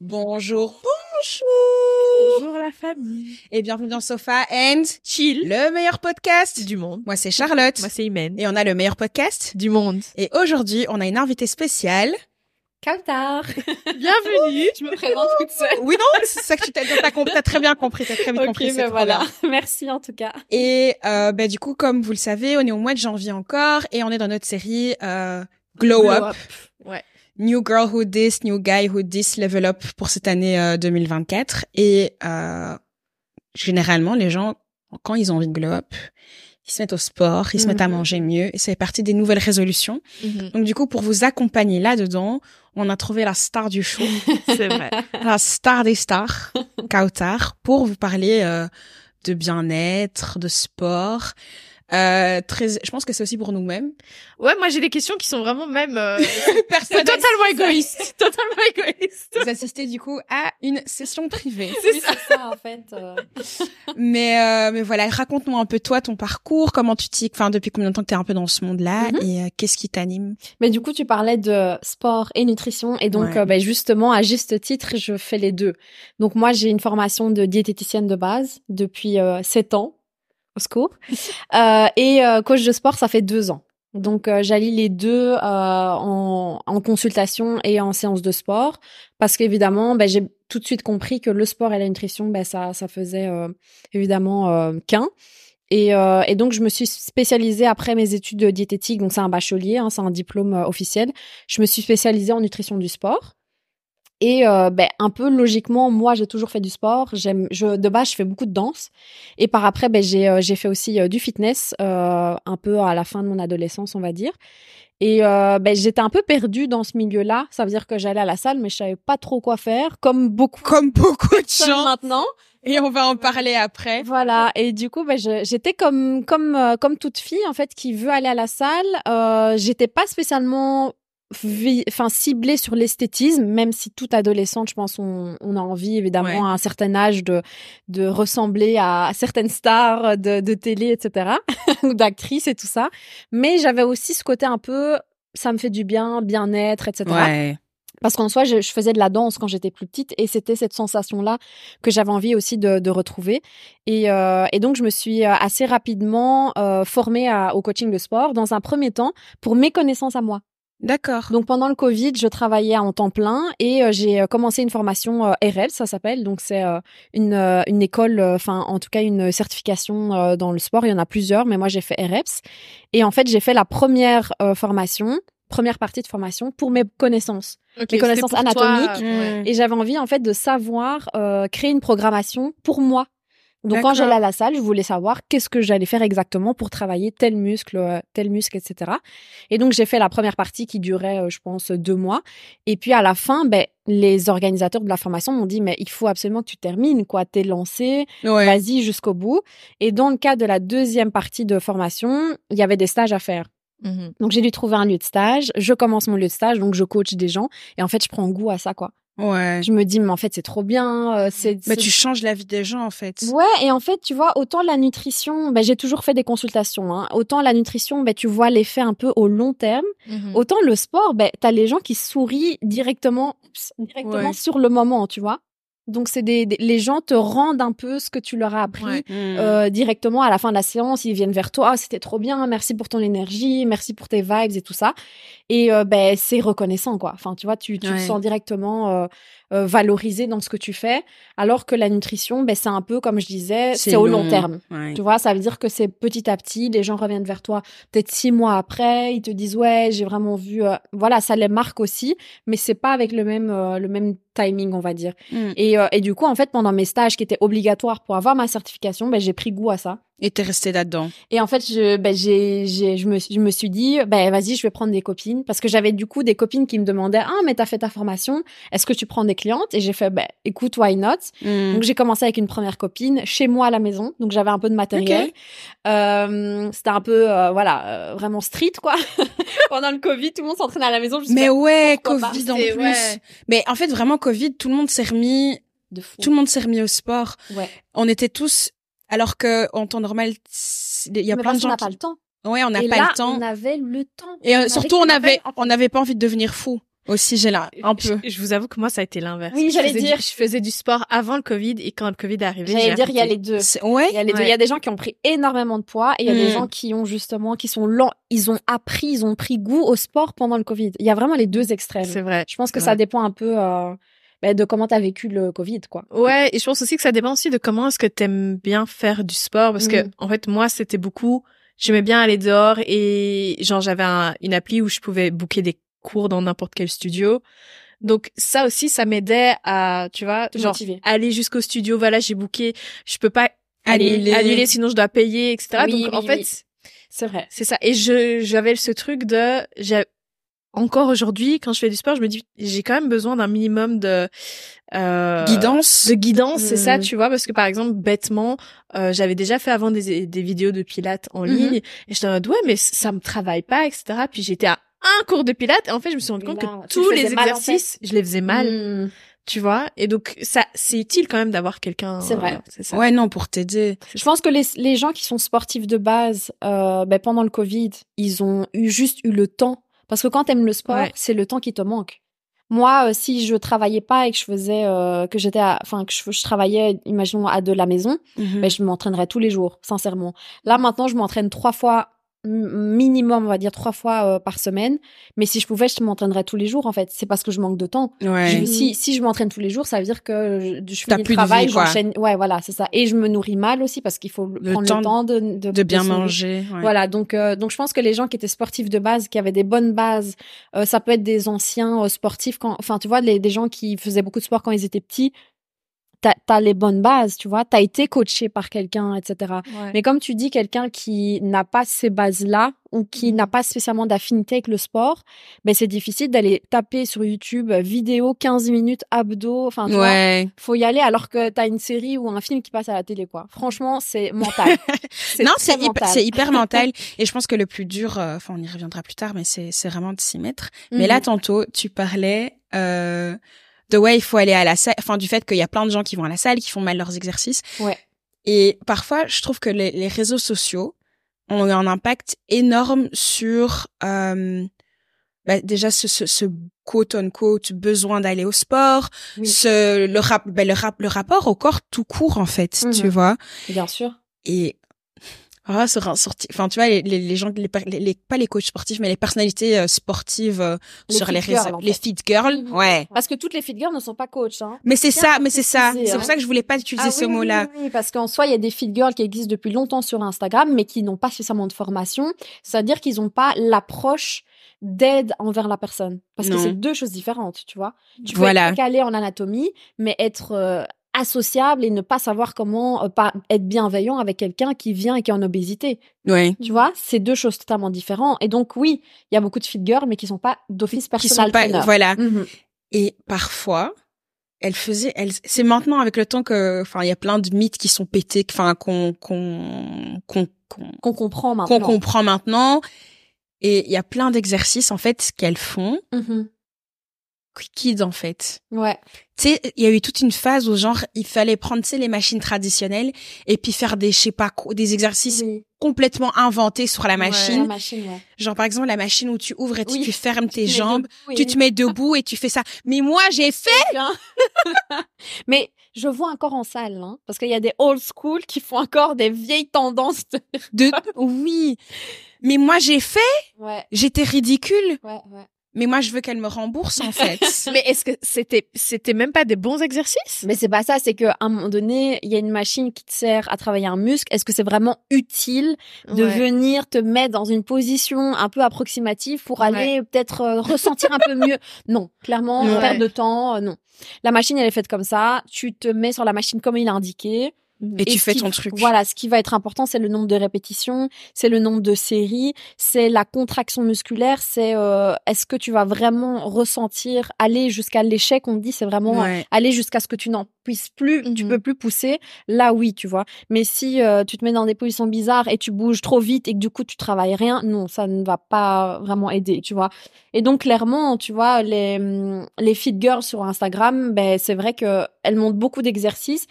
Bonjour, bonjour. Bonjour la famille. Et bienvenue dans Sofa and Chill. le meilleur podcast. Du monde. Moi, c'est Charlotte. Moi, c'est Imen. Et on a le meilleur podcast. Du monde. Et aujourd'hui, on a une invitée spéciale. Kautar. Bienvenue. Je me présente toute seule. Oui, non, c'est ça que tu t'as, très bien compris, t'as très bien Ok, compris. ben voilà. bien. Merci en tout cas. Et euh, ben, du coup, comme vous le savez, on est au mois de janvier encore et on est dans notre série euh, Glow, Up. Ouais. New Girl Who This, New Guy Who This, Level Up pour cette année euh, 2024. Et euh, généralement, les gens, quand ils ont envie de glow up, ils se mettent au sport, ils se mettent à Mhm. manger mieux. Et ça fait partie des nouvelles résolutions. Mhm. Donc du coup, pour vous accompagner là-dedans, on a trouvé la star du show, C'est vrai. la star des stars, Kautar, pour vous parler euh, de bien-être, de sport. Euh, très, je pense que c'est aussi pour nous-mêmes. Ouais, moi j'ai des questions qui sont vraiment même euh, Personnelles. totalement égoïstes. totalement égoïstes. Vous assistez du coup à une session privée. C'est oui, ça en fait. euh. Mais euh, mais voilà, raconte-nous un peu toi ton parcours, comment tu t'y, enfin depuis combien de temps que t'es un peu dans ce monde-là Mhm. et euh, qu'est-ce qui t'anime? Mais du coup, tu parlais de sport et nutrition et donc Ouais. euh, ben, justement à juste titre, je fais les deux. Donc moi, j'ai une formation de diététicienne de base depuis euh, sept ans au Euh, et euh, coach de sport, ça fait deux ans. Donc euh, j'allie les deux euh, en, en consultation et en séance de sport parce qu'évidemment, ben, j'ai tout de suite compris que le sport et la nutrition, ben, ça, ça faisait euh, évidemment euh, qu'un. Et, et donc, je me suis spécialisée après mes études de diététique. Donc, c'est un bachelier, hein, c'est un diplôme officiel. Je me suis spécialisée en nutrition du sport. Et euh, ben, un peu logiquement, moi, j'ai toujours fait du sport. J'aime, je, de base, je fais beaucoup de danse. Et par après, ben, j'ai, euh, j'ai fait aussi euh, du fitness, euh, un peu à la fin de mon adolescence, on va dire. Et euh, ben, j'étais un peu perdue dans ce milieu-là. Ça veut dire que j'allais à la salle, mais je savais pas trop quoi faire, comme beaucoup Comme beaucoup de gens. maintenant. Et on va en parler après. Voilà, et du coup, ben, je- j'étais comme comme comme toute fille en fait qui veut aller à la salle. Euh, j'étais pas spécialement enfin ciblée sur l'esthétisme, même si toute adolescente, je pense, on, on a envie évidemment Ouais. à un certain âge de de ressembler à certaines stars de, de télé, etc. ou d'actrices et tout ça. Mais j'avais aussi ce côté un peu, ça me fait du bien, bien-être, etc. Ouais. Parce qu'en soi, je, je faisais de la danse quand j'étais plus petite et c'était cette sensation-là que j'avais envie aussi de, de retrouver. Et, euh, et donc, je me suis euh, assez rapidement euh, formée à- au coaching de sport dans un premier temps pour mes connaissances à moi. D'accord. Donc, pendant le Covid, je travaillais en temps plein et euh, j'ai euh, commencé une formation euh, REL, ça s'appelle. Donc, c'est euh, une, une école, enfin, en tout cas, une certification dans le sport. Il y en a plusieurs, mais moi, j'ai fait REPS. Et en fait, j'ai fait la première formation, première partie de formation pour mes connaissances. Ok, Mes connaissances toi, anatomiques. ouais. Et j'avais envie en fait de savoir créer une programmation pour moi. Donc quand j'allais à la salle, je voulais savoir qu'est-ce que j'allais faire exactement pour travailler tel muscle, euh, tel muscle, etc. Et donc j'ai fait la première partie qui durait, euh, je pense, deux mois. Et puis à la fin, ben les organisateurs de la formation m'ont dit mais il faut absolument que tu termines quoi, t'es lancé, Ouais. vas-y jusqu'au bout. Et dans le cas de la deuxième partie de formation, il y avait des stages à faire. Mhm. Donc j'ai dû trouver un lieu de stage. Je commence mon lieu de stage, donc je coach des gens. Et en fait, je prends goût à ça quoi. Ouais. Je me dis, mais en fait, c'est trop bien. euh, c'est, Mais c'est- tu changes la vie des gens en fait. Ouais, et en fait, tu vois, autant la nutrition, ben, j'ai toujours fait des consultations, hein, autant la nutrition, ben, tu vois l'effet un peu au long terme, Mhm. autant le sport, ben, t'as les gens qui sourient directement, directement Ouais. sur le moment, tu vois. Donc, c'est des, des- les gens te rendent un peu ce que tu leur as appris. Ouais. Hmm. euh, directement à la fin de la séance, ils viennent vers toi, c'était trop bien, merci pour ton énergie, merci pour tes vibes et tout ça. Et euh, ben c'est reconnaissant quoi. Enfin tu vois, tu, tu te sens directement euh, euh, valorisé dans ce que tu fais, alors que la nutrition, ben c'est un peu comme je disais, c'est au long terme. Ouais. Tu vois, ça veut dire que c'est petit à petit, les gens reviennent vers toi peut-être six mois après, ils te disent ouais, j'ai vraiment vu, euh, voilà, ça les marque aussi, mais c'est pas avec le même euh, le même timing, on va dire. Et, euh, et du coup, en fait, pendant mes stages qui étaient obligatoires pour avoir ma certification, ben j'ai pris goût à ça. Et t'es resté là-dedans. Et en fait, je, ben, j'ai, j'ai, je me, je me suis dit, ben, vas-y, je vais prendre des copines. Parce que j'avais du coup des copines qui me demandaient, ah, mais t'as fait ta formation. Est-ce que tu prends des clientes? Et j'ai fait, ben, écoute, why not? Hmm. Donc, j'ai commencé avec une première copine chez moi à la maison. Donc, j'avais un peu de matériel. Ok. Euh, c'était un peu, euh, voilà, vraiment street, quoi. Pendant le Covid, tout le monde s'entraînait à la maison. Mais ouais, Covid en plus. ouais. Mais en fait, vraiment, Covid, tout le monde s'est remis, de fou. tout le monde s'est remis au sport. Ouais. On était tous, alors que en temps normal, il y a Mais plein de parce qu'on gens n'a qui... pas le temps. Ouais, on n'a pas là, le temps. on avait le temps. Et euh, surtout, on avait, appelle- on n'avait pas envie de devenir fou. Aussi, j'ai là un Je, peu. je vous avoue que moi, ça a été l'inverse. Oui, j'allais du- dire. je faisais du sport avant le Covid et quand le Covid est arrivé, J'allais dire, il y a les deux. Ouais. Il y a les deux. Il y a des gens qui ont pris énormément de poids et il y a des Mm. gens qui ont justement, qui sont lents. Ils ont appris, ils ont pris goût au sport pendant le Covid. Il y a vraiment les deux extrêmes. C'est vrai. Je pense que ça dépend un peu euh, ben, de comment t'as vécu le Covid, quoi. Ouais, et je pense aussi que ça dépend aussi de comment est-ce que t'aimes bien faire du sport parce que Mhm. en fait moi c'était beaucoup j'aimais bien aller dehors et genre j'avais un- une appli où je pouvais booker des cours dans n'importe quel studio. Donc ça aussi ça m'aidait à tu vois Te genre motiver. aller jusqu'au studio voilà, j'ai booké, je peux pas Annuler. annuler sinon je dois payer etc. Oui, Donc en oui, fait. C'est vrai. c'est ça et je j'avais ce truc de encore aujourd'hui quand je fais du sport, je me dis j'ai quand même besoin d'un minimum de euh, Guidance. de guidance, c'est ça, Mm. tu vois, parce que par exemple, bêtement, euh, j'avais déjà fait avant des, des vidéos de pilates en Mhm. ligne, et j'étais en mode, ouais, mais ça me travaille pas, etc. Puis j'étais à un cours de pilates, et en fait, je me suis rendu compte là, que tous le les en exercices, je les faisais mal, Mm. tu vois, et donc ça, c'est utile quand même d'avoir quelqu'un. C'est vrai. euh, c'est ça. Ouais, non, pour t'aider. Je pense que les, les gens qui sont sportifs de base, euh, ben, pendant le Covid, ils ont eu juste eu le temps. Parce que quand t'aimes le sport, Ouais. c'est le temps qui te manque. Moi, euh, si je travaillais pas et que je faisais, euh, que j'étais, enfin que je, je travaillais, imaginons à de la maison, Mhm. ben, je m'entraînerais tous les jours, sincèrement. Là maintenant, je m'entraîne trois fois minimum, on va dire trois fois euh, par semaine. Mais si je pouvais, je m'entraînerais tous les jours. En fait, c'est parce que je manque de temps. Ouais. Je- si, si je m'entraîne tous les jours, ça veut dire que je, je finis plus le de travail, j'enchaîne. Ouais, voilà, c'est ça. Et je me nourris mal aussi parce qu'il faut Le prendre temps le temps de, de, De bien manger. ouais. Voilà, donc euh, donc je pense que les gens qui étaient sportifs de base, qui avaient des bonnes bases, euh, ça peut être des anciens euh, sportifs, quand, enfin tu vois, les, des gens qui faisaient beaucoup de sport quand ils étaient petits. T'as as les bonnes bases, tu vois. T'as été coaché par quelqu'un, etc. Ouais. Mais comme tu dis, quelqu'un qui n'a pas ces bases-là ou qui Mhm. n'a pas spécialement d'affinité avec le sport, ben c'est difficile d'aller taper sur YouTube euh, vidéo 15 minutes abdos. Enfin, tu vois, faut y aller alors que t'as une série ou un film qui passe à la télé, quoi. Franchement, c'est mental. Non, c'est hyper, c'est hyper mental. Et je pense que le plus dur, euh, enfin, on y reviendra plus tard, mais c'est, c'est vraiment de s'y mettre. Mais là, Mhm. tantôt, tu parlais euh, de ouais, il faut aller à la salle, enfin, du fait qu'il y a plein de gens qui vont à la salle, qui font mal leurs exercices. Ouais. Et parfois, je trouve que les, les réseaux sociaux ont eu un impact énorme sur euh, bah, déjà ce, ce, ce quote unquote besoin d'aller au sport, Oui. ce le rap, bah, le rap, le rapport au corps tout court en fait, Mhm. tu vois. Bien sûr. Et ah, se ressortir. Enfin, tu vois, les, les, les gens, les, les, pas les coachs sportifs, mais les personnalités euh, sportives euh, sur les réseaux, en les fit girls, Mhm. ouais. Parce que toutes les fit girls ne sont pas coachs, hein. Mais c'est ça, mais c'est ça. C'est hein. pour ça que je voulais pas utiliser Ah ce oui, oui, mot-là. Oui, oui, parce qu'en soi, il y a des fit girls qui existent depuis longtemps sur Instagram, mais qui n'ont pas spécialement de formation. C'est-à-dire qu'ils n'ont pas l'approche d'aide envers la personne. Parce que c'est deux choses différentes, tu vois. Tu peux Voilà. être calé en anatomie, mais être euh, associable et ne pas savoir comment euh, pas être bienveillant avec quelqu'un qui vient et qui est en obésité. Ouais. Tu vois, c'est deux choses totalement différentes. Et donc, oui, il y a beaucoup de fit girls, mais qui sont pas d'office Qui personnel sont pas, trainer. voilà. Mhm. Et parfois, elle faisait, elle, c'est maintenant avec le temps que, enfin, il y a plein de mythes qui sont pétés, enfin, qu'on, qu'on, qu'on, qu'on, comprend maintenant. qu'on comprend maintenant. Et il y a plein d'exercices, en fait, qu'elles font, Mhm. Kids, en fait. Ouais. Tu sais, il y a eu toute une phase où genre il fallait prendre tu sais les machines traditionnelles et puis faire des je sais pas quoi, des exercices Oui. complètement inventés sur la Ouais. machine. La machine, ouais. Genre par exemple la machine où tu ouvres et tu, Oui. tu fermes tes Tu jambes, debout tu te mets debout et tu fais ça. Mais moi j'ai fait. Mais je vois encore en salle, hein, parce qu'il y a des old school qui font encore des vieilles tendances. de- de oui. Mais moi j'ai fait, Ouais, j'étais ridicule. ouais, ouais. Mais moi je veux qu'elle me rembourse en fait. Mais est-ce que c'était c'était même pas des bons exercices? Mais c'est pas ça, c'est qu'à un moment donné, il y a une machine qui te sert à travailler un muscle. Est-ce que c'est vraiment utile de Ouais. venir te mettre dans une position un peu approximative pour aller peut-être euh, ressentir un peu mieux? Non, clairement, Ouais. perte de temps, euh, non. La machine, elle est faite comme ça. Tu te mets sur la machine comme il est indiqué. Et, tu fais qui- ton truc. Voilà, ce qui va être important, c'est le nombre de répétitions, c'est le nombre de séries, c'est la contraction musculaire, c'est euh, est-ce que tu vas vraiment ressentir, aller jusqu'à l'échec, on dit, c'est vraiment Ouais. aller jusqu'à ce que tu n'en puisses plus, tu Mhm. peux plus pousser. Là, oui, tu vois. Mais si euh, tu te mets dans des positions bizarres et tu bouges trop vite et que du coup tu travailles rien, non, ça ne va pas vraiment aider, tu vois. Et donc clairement, tu vois, les hum, les fit girls sur Instagram, ben c'est vrai que elles montrent beaucoup d'exercices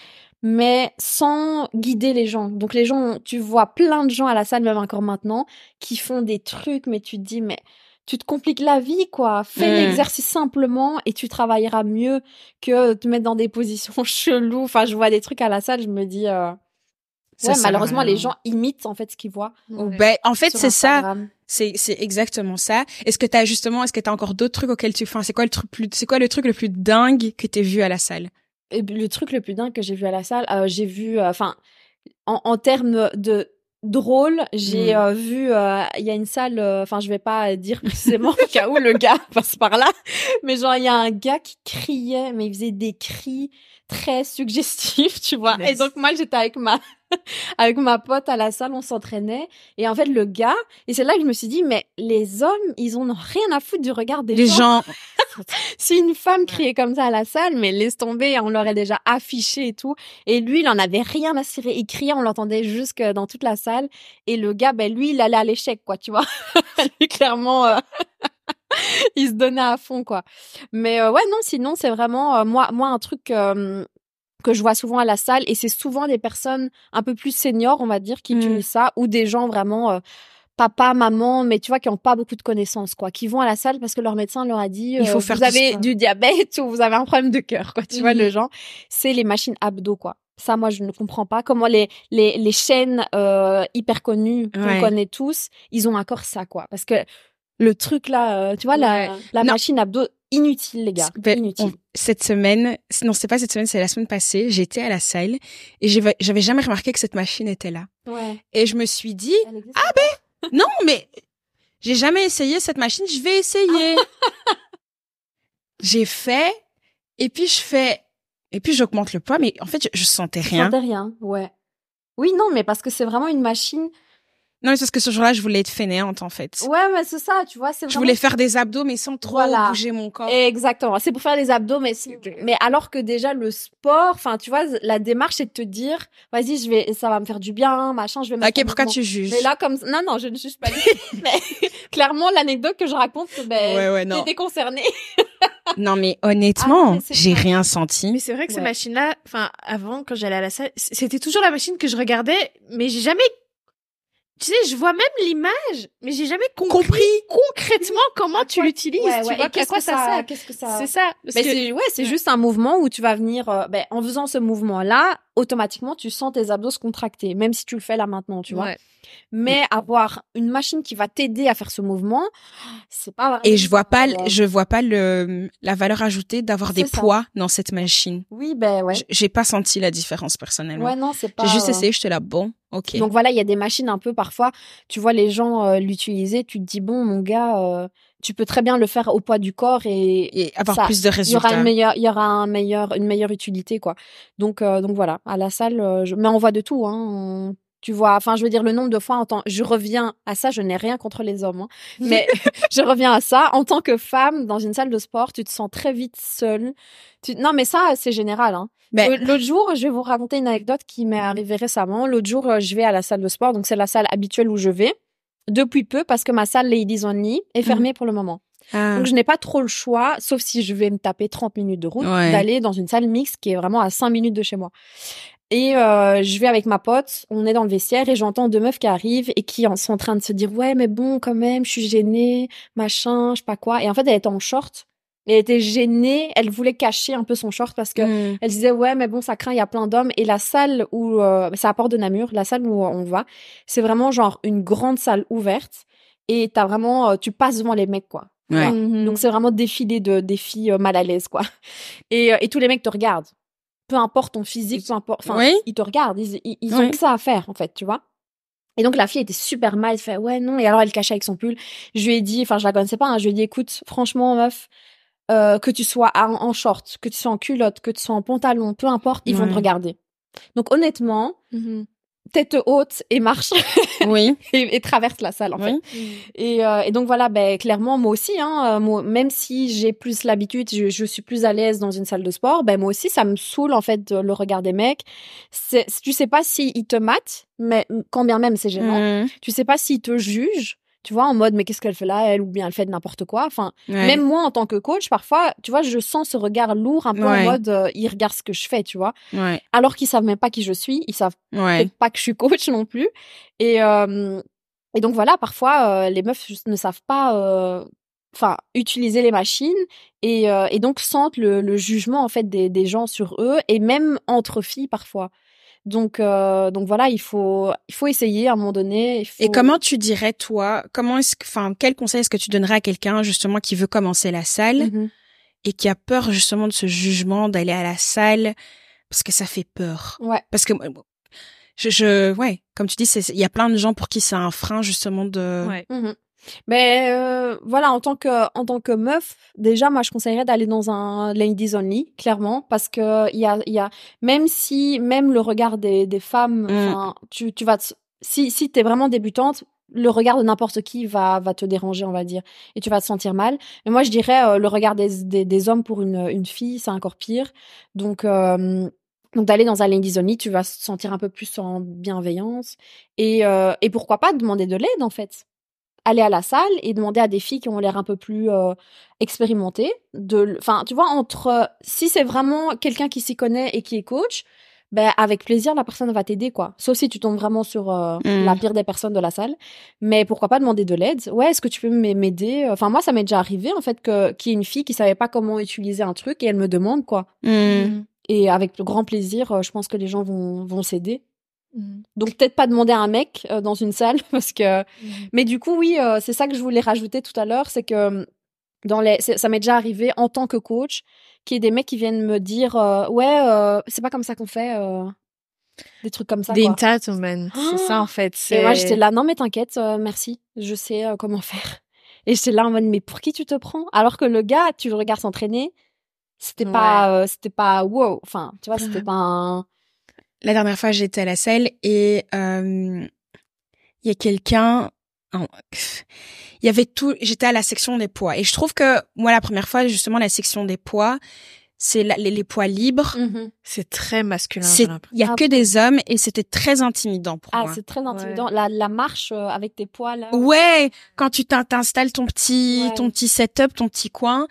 mais sans guider les gens. Donc les gens, tu vois plein de gens à la salle, même encore maintenant, qui font des trucs, mais tu te dis, mais tu te compliques la vie, quoi. Fais Mm. l'exercice simplement et tu travailleras mieux que te mettre dans des positions cheloues. Enfin, je vois des trucs à la salle, je me dis, euh, Ça ouais, malheureusement, les gens imitent, en fait, ce qu'ils voient. Ouais. Ben, en fait, c'est ça. C'est, c'est exactement ça. Est-ce que t'as justement, est-ce que t'as encore d'autres trucs auxquels tu, enfin, c'est quoi le truc plus, c'est quoi le truc le plus dingue que t'aies vu à la salle? Et le truc le plus dingue que j'ai vu à la salle, euh, j'ai vu, euh, enfin, en, en termes de drôle, j'ai Mm. euh, vu, il y a une salle, enfin, je vais pas dire précisément au cas où le gars passe par là, mais genre, il y a un gars qui criait, mais il faisait des cris très suggestifs, tu vois. Et donc, moi, j'étais avec ma, avec ma pote à la salle, on s'entraînait. Et en fait, le gars, et c'est là que je me suis dit, mais les hommes, ils ont rien à foutre du regard des Les gens, si une femme criait comme ça à la salle, mais laisse tomber, on l'aurait déjà affiché et tout. Et lui, il en avait rien à cirer. Il criait, on l'entendait jusque dans toute la salle. Et le gars, ben lui, il allait à l'échec, quoi, tu vois. lui, clairement, euh, il se donnait à fond, quoi. Mais euh, ouais, non, sinon, c'est vraiment, euh, moi, moi, un truc euh, que je vois souvent à la salle, et c'est souvent des personnes un peu plus seniors, on va dire, qui Mm. utilisent ça, ou des gens vraiment... euh, papa, maman, mais tu vois, qui ont pas beaucoup de connaissances, quoi, qui vont à la salle parce que leur médecin leur a dit, Il faut euh, faire vous avez sport. du diabète ou vous avez un problème de cœur, quoi, tu vois, le genre. C'est les machines abdos, quoi. Ça, moi, je ne comprends pas comment les, les, les chaînes euh, hyper connues qu'on Ouais. connaît tous, ils ont encore ça, quoi. Parce que le truc là, euh, tu vois, la, Ouais. la machine abdos, inutile, les gars. Ben, inutile. on- cette semaine, non, c'est pas cette semaine, c'est la semaine passée, j'étais à la salle et j'avais jamais remarqué que cette machine était là. Ouais. Et je me suis dit, Ah non, mais j'ai jamais essayé cette machine, je vais essayer. j'ai fait, et puis je fais, et puis j'augmente le poids, mais en fait, je, je sentais rien. Rien. rien, ouais. Oui, non, mais parce que c'est vraiment une machine. Non, mais c'est parce que ce jour-là, je voulais être fainéante, en fait. Ouais, mais c'est ça, tu vois, c'est Je voulais faire des abdos, mais sans trop Voilà. bouger mon corps. Exactement. C'est pour faire les abdos, mais si- mais alors que déjà le sport, enfin, tu vois, la démarche c'est de te dire, vas-y, je vais, ça va me faire du bien, machin, je vais. mettre Ok, pourquoi tu juges Mais là, comme non, non, je ne juge pas. du tout. mais clairement, l'anecdote que je raconte, ben, Ouais, ouais, t'es non. mais honnêtement, Ah, c'est j'ai rien senti. Mais c'est vrai que ces Ouais. machines-là, enfin, avant, quand j'allais à la salle, c'était toujours la machine que je regardais, mais j'ai jamais, tu sais, je vois même l'image, mais j'ai jamais compris, concrètement comment tu l'utilises, Ouais, tu ouais. vois, Et à quoi que ça ça, sert. qu'est-ce que ça. C'est ça. parce que- c'est ouais, c'est Ouais. juste un mouvement où tu vas venir, euh, ben, en faisant ce mouvement-là, automatiquement, tu sens tes abdos se contracter, même si tu le fais là maintenant, tu vois. Ouais. Mais avoir une machine qui va t'aider à faire ce mouvement, c'est pas vraiment. Et je vois pas, Ouais. je vois pas le, la valeur ajoutée d'avoir des ça. poids dans cette machine. Oui, ben ouais. J'ai pas senti la différence personnellement. Ouais, non, c'est pas. J'ai juste euh, essayé, j'étais là, bon, Donc voilà, il y a des machines un peu parfois, tu vois les gens euh, l'utiliser, tu te dis bon mon gars, euh, tu peux très bien le faire au poids du corps et et avoir ça- plus de il y aura résultats. une meilleure, il y aura un meilleur, une meilleure utilité quoi. Donc euh, donc voilà, à la salle, je... mais on voit de tout hein. Tu vois, enfin, je veux dire, le nombre de fois, en tant... je reviens à ça, je n'ai rien contre les hommes, hein. mais je reviens à ça. En tant que femme, dans une salle de sport, tu te sens très vite seule. Tu... Non, mais ça, c'est général. Hein. Euh, L'autre jour, je vais vous raconter une anecdote qui m'est arrivée récemment. L'autre jour, euh, je vais à la salle de sport, donc c'est la salle habituelle où je vais depuis peu parce que ma salle Ladies Only est fermée pour le moment. ah, Donc je n'ai pas trop le choix, sauf si je vais me taper 30 minutes de route, Ouais. d'aller dans une salle mixte qui est vraiment à 5 minutes de chez moi. Et euh, je vais avec ma pote, on est dans le vestiaire et j'entends deux meufs qui arrivent et qui sont en train de se dire ouais mais bon quand même je suis gênée, machin, je sais pas quoi. Et en fait elle était en short, elle était gênée, elle voulait cacher un peu son short parce que hmm. elle disait ouais mais bon ça craint il y a plein d'hommes et la salle où euh, c'est à Port de Namur la salle où on va c'est vraiment genre une grande salle ouverte et t'as vraiment euh, tu passes devant les mecs quoi Ouais. Mhm. donc c'est vraiment défilé de des filles euh, mal à l'aise quoi et euh, et tous les mecs te regardent peu importe ton physique peu importe enfin Oui. ils te regardent ils ils, ils ont que ça à faire en fait tu vois et donc la fille était super mal, elle fait ouais non et alors elle cachait avec son pull. Je lui ai dit, enfin je la connaissais pas, hein, je lui ai dit écoute franchement meuf, euh, que tu sois en, en short, que tu sois en culotte, que tu sois en pantalon, peu importe, ils vont te regarder. Donc honnêtement, Mhm. Tête haute et marche oui, et, et traverse la salle en fait. Et, euh, et donc voilà, ben clairement moi aussi, hein, euh, moi, même si j'ai plus l'habitude, je, je suis plus à l'aise dans une salle de sport, ben moi aussi ça me saoule en fait le regard des mecs. C'est, tu sais pas s'ils te matent, mais quand bien même c'est gênant. Hmm. Tu sais pas s'ils te jugent, tu vois, en mode mais qu'est-ce qu'elle fait là, elle ou bien elle fait n'importe quoi. Enfin, Ouais. même moi en tant que coach, parfois, tu vois, je sens ce regard lourd un peu Ouais. en mode euh, ils regardent ce que je fais, tu vois, Ouais. alors qu'ils savent même pas qui je suis, ils savent peut-être pas que je suis coach non plus. Et euh, Et donc voilà, parfois euh, les meufs ne savent pas, euh, enfin utiliser les machines et, euh, et donc sentent le, le jugement en fait des, des gens sur eux et même entre filles parfois. Donc euh, donc voilà, il faut il faut essayer à un moment donné. il faut- Et comment tu dirais toi, comment est-ce que, enfin, quel conseil est-ce que tu donnerais à quelqu'un justement qui veut commencer la salle Mhm. et qui a peur justement de ce jugement d'aller à la salle parce que ça fait peur? Ouais. Parce que je, je ouais, comme tu dis, c'est- il y a plein de gens pour qui c'est un frein justement de. Ouais. Mhm. Mais euh, voilà, en tant que en tant que meuf, déjà moi je conseillerais d'aller dans un ladies only, clairement, parce que il y a il y a même si même le regard des des femmes, Mm. tu tu vas te- si si t'es vraiment débutante, le regard de n'importe qui va va te déranger, on va dire, et tu vas te sentir mal. Mais moi je dirais euh, le regard des, des des hommes pour une une fille, c'est encore pire. Donc euh, donc d'aller dans un ladies only, tu vas te sentir un peu plus en bienveillance et et pourquoi pas demander de l'aide en fait aller à la salle et demander à des filles qui ont l'air un peu plus euh, expérimentées de enfin tu vois entre euh, si c'est vraiment quelqu'un qui s'y connaît et qui est coach ben avec plaisir la personne va t'aider quoi. Sauf si tu tombes vraiment sur euh, la pire des personnes de la salle. Mais pourquoi pas demander de l'aide? Ouais est-ce que tu peux m'aider? Enfin moi ça m'est déjà arrivé en fait que qu'il y ait une fille qui savait pas comment utiliser un truc et elle me demande quoi. Hmm. et avec grand plaisir euh, je pense que les gens vont vont s'aider Mhm. donc peut-être pas demander à un mec euh, dans une salle parce que mais du coup, oui, euh, c'est ça que je voulais rajouter tout à l'heure, c'est que euh, dans les, ça m'est déjà arrivé en tant que coach, qu'il y ait des mecs qui viennent me dire, euh, ouais, euh, c'est pas comme ça qu'on fait, euh, des trucs comme ça. Des entitlements, c'est ça en fait. Et moi, j'étais là, non mais t'inquiète, euh, merci, je sais euh, comment faire. Et j'étais là en mode, mais pour qui tu te prends? Alors que le gars, tu le regardes s'entraîner, c'était pas, euh, c'était pas wow, enfin, tu vois, c'était pas un. La dernière fois, j'étais à la salle et euh, il y a quelqu'un. Il y avait tout. J'étais à la section des poids et je trouve que moi, la première fois, justement, la section des poids, c'est les, les poids libres. C'est très masculin. Il y a Ah que des hommes et c'était très intimidant pour Ah, moi. c'est très intimidant. La, la marche euh, avec tes poids là? Ouais, quand tu t'in- t'installes ton petit Ouais. ton petit setup, ton petit coin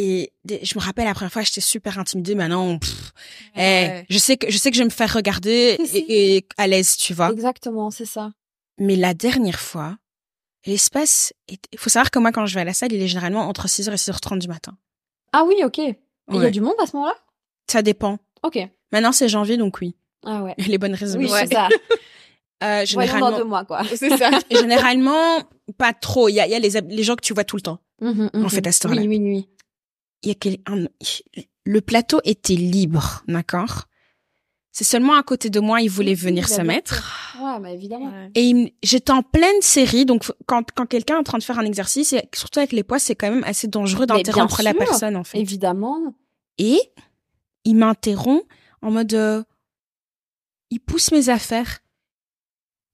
et je me rappelle la première fois j'étais super intimidée maintenant pff, je sais que je sais que je vais me faire regarder et, et à l'aise, tu vois. Exactement, c'est ça. Mais la dernière fois, l'espace il faut savoir que moi quand je vais à la salle, il est généralement entre 6h et 6h30 du matin. Ah oui, ok. Il y a du monde à ce moment-là? Ça dépend. Ok. Maintenant c'est janvier donc oui. Ah ouais. Les bonnes raisons. Oui, Ouais. c'est ça. Euh, généralement dans deux mois, quoi. C'est ça. généralement pas trop, il y a, il y a les, les gens que tu vois tout le temps. Mhm, En mhm. fait, à ce temps-là. Oui, oui, oui. Il y a quel- un- le plateau était libre, d'accord? C'est seulement à côté de moi, il voulait venir oui, se mettre. Ouais, bah évidemment. Ouais. Et j'étais en pleine série, donc quand, quand quelqu'un est en train de faire un exercice, et surtout avec les poids, c'est quand même assez dangereux d'interrompre la personne, en fait. Évidemment. Et il m'interrompt en mode... euh, il pousse mes affaires.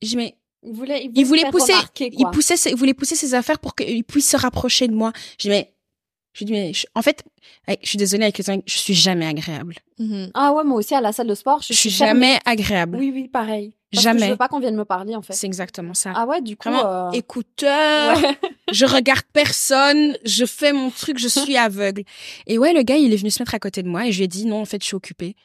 Je mais Il voulait, il voulait pousser, remarquer, il poussait, ses- il voulait pousser ses affaires pour qu'il puisse se rapprocher de moi. Je mais, je lui dis mais, je- en fait, je suis désolée avec les gens, je suis jamais agréable. Mhm. Ah ouais, moi aussi à la salle de sport, je, Je suis jamais agréable. Oui, oui, pareil. Parce Jamais. Que je veux pas qu'on vienne me parler en fait. C'est exactement ça. Ah ouais, du coup. Vraiment, euh, écouteur, ouais. je regarde personne, je fais mon truc, je suis aveugle. Et ouais, le gars, il est venu se mettre à côté de moi et je lui ai dit non, en fait, je suis occupée.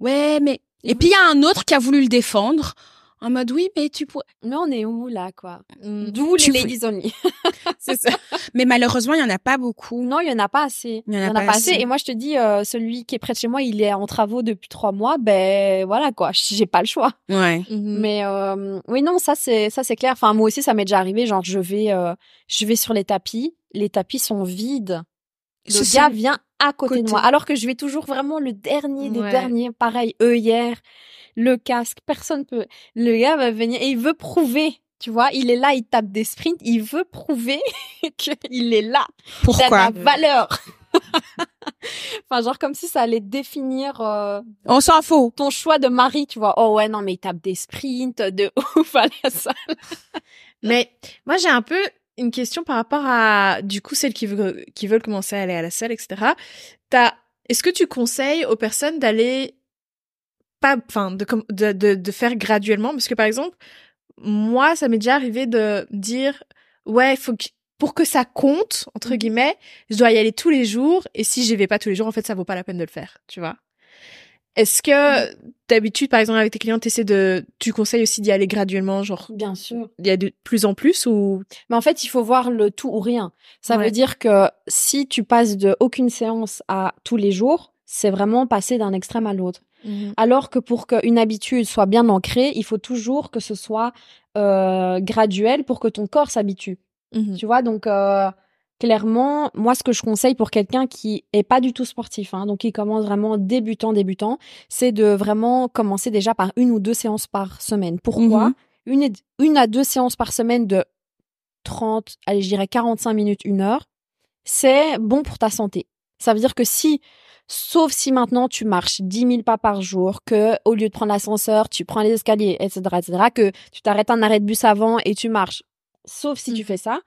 Ouais, mais et puis il y a un autre qui a voulu le défendre en mode oui, mais tu pourrais. Mais on est où là, quoi? Mhm. D'où les ladies only? C'est ça. Mais malheureusement, il y en a pas beaucoup. Non, il y en a pas assez. Il y en a pas assez. Et moi, je te dis, euh, celui qui est près de chez moi, il est en travaux depuis trois mois. Ben voilà quoi, j'ai pas le choix. Ouais. Mhm. Mais euh, oui, non, ça c'est ça c'est clair. Enfin, moi aussi, ça m'est déjà arrivé. Genre, je vais euh, je vais sur les tapis, les tapis sont vides. Le gars vient à côté, de moi, alors que je vais toujours vraiment le dernier des Ouais. derniers. Pareil, œillère, le casque, personne peut. Le gars va venir et il veut prouver. Tu vois, il est là, il tape des sprints, il veut prouver qu'il est là. Pourquoi? la valeur. enfin, genre comme si ça allait définir euh, On s'en fout. ton choix de mari, tu vois. Oh ouais, non, mais il tape des sprints de ouf à la salle. Mais moi, j'ai un peu une question par rapport à, du coup, celles qui veulent, qui veulent commencer à aller à la salle, etc. T'as, est-ce que tu conseilles aux personnes d'aller pas, enfin, de, de, de, de faire graduellement? Parce que, par exemple, moi, ça m'est déjà arrivé de dire, ouais, faut que, pour que ça compte, entre Mhm. guillemets, je dois y aller tous les jours, et si j'y vais pas tous les jours, en fait, ça vaut pas la peine de le faire, tu vois? Est-ce que d'habitude, par exemple, avec tes clients, essaies de, tu conseilles aussi d'y aller graduellement, genre, Bien sûr. il y a de plus en plus ou? Mais en fait, il faut voir le tout ou rien. Ça Ouais. veut dire que si tu passes de aucune séance à tous les jours, c'est vraiment passer d'un extrême à l'autre. Alors que pour qu'une habitude soit bien ancrée, il faut toujours que ce soit euh, graduel pour que ton corps s'habitue. Mhm. Tu vois, donc euh, clairement, moi, ce que je conseille pour quelqu'un qui est pas du tout sportif, hein, donc qui commence vraiment débutant, débutant, c'est de vraiment commencer déjà par une ou deux séances par semaine. Pourquoi Mhm. une, et- une à deux séances par semaine de 30, allez, je dirais 45 minutes, une heure, c'est bon pour ta santé. Ça veut dire que si, sauf si maintenant tu marches 10 000 pas par jour, que au lieu de prendre l'ascenseur, tu prends les escaliers, etc., etc., que tu t'arrêtes un arrêt de bus avant et tu marches, sauf si tu Mhm. fais ça,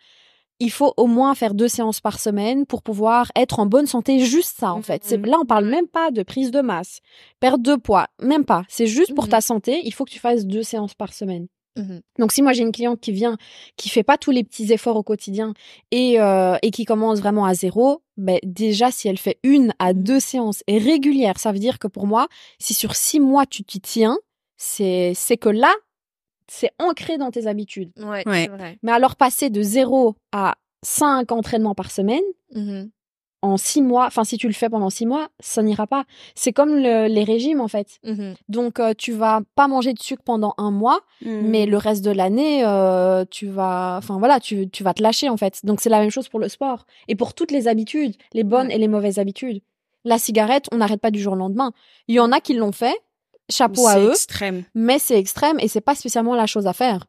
il faut au moins faire deux séances par semaine pour pouvoir être en bonne santé. Juste ça, en fait. C'est, Mhm. là, on parle même pas de prise de masse, perte de poids, même pas. C'est juste pour ta santé. Il faut que tu fasses deux séances par semaine. Donc si moi j'ai une cliente qui vient, qui fait pas tous les petits efforts au quotidien et, euh, et qui commence vraiment à zéro, ben déjà si elle fait une à deux séances et régulières, ça veut dire que pour moi, si sur six mois tu t'y tiens, c'est c'est que là c'est ancré dans tes habitudes. Ouais, Ouais. c'est vrai. Mais alors passer de zéro à cinq entraînements par semaine Mhm. en six mois, enfin si tu le fais pendant six mois, ça n'ira pas. C'est comme le- les régimes en fait. Mhm. Donc euh, tu vas pas manger de sucre pendant un mois Mm. mais le reste de l'année, euh, tu vas, enfin voilà, tu, tu vas te lâcher en fait. Donc c'est la même chose pour le sport et pour toutes les habitudes, les bonnes Ouais. et les mauvaises habitudes. La cigarette, on n'arrête pas du jour au lendemain. Il y en a qui l'ont fait, chapeau à eux, extrême. mais c'est extrême et c'est pas spécialement la chose à faire.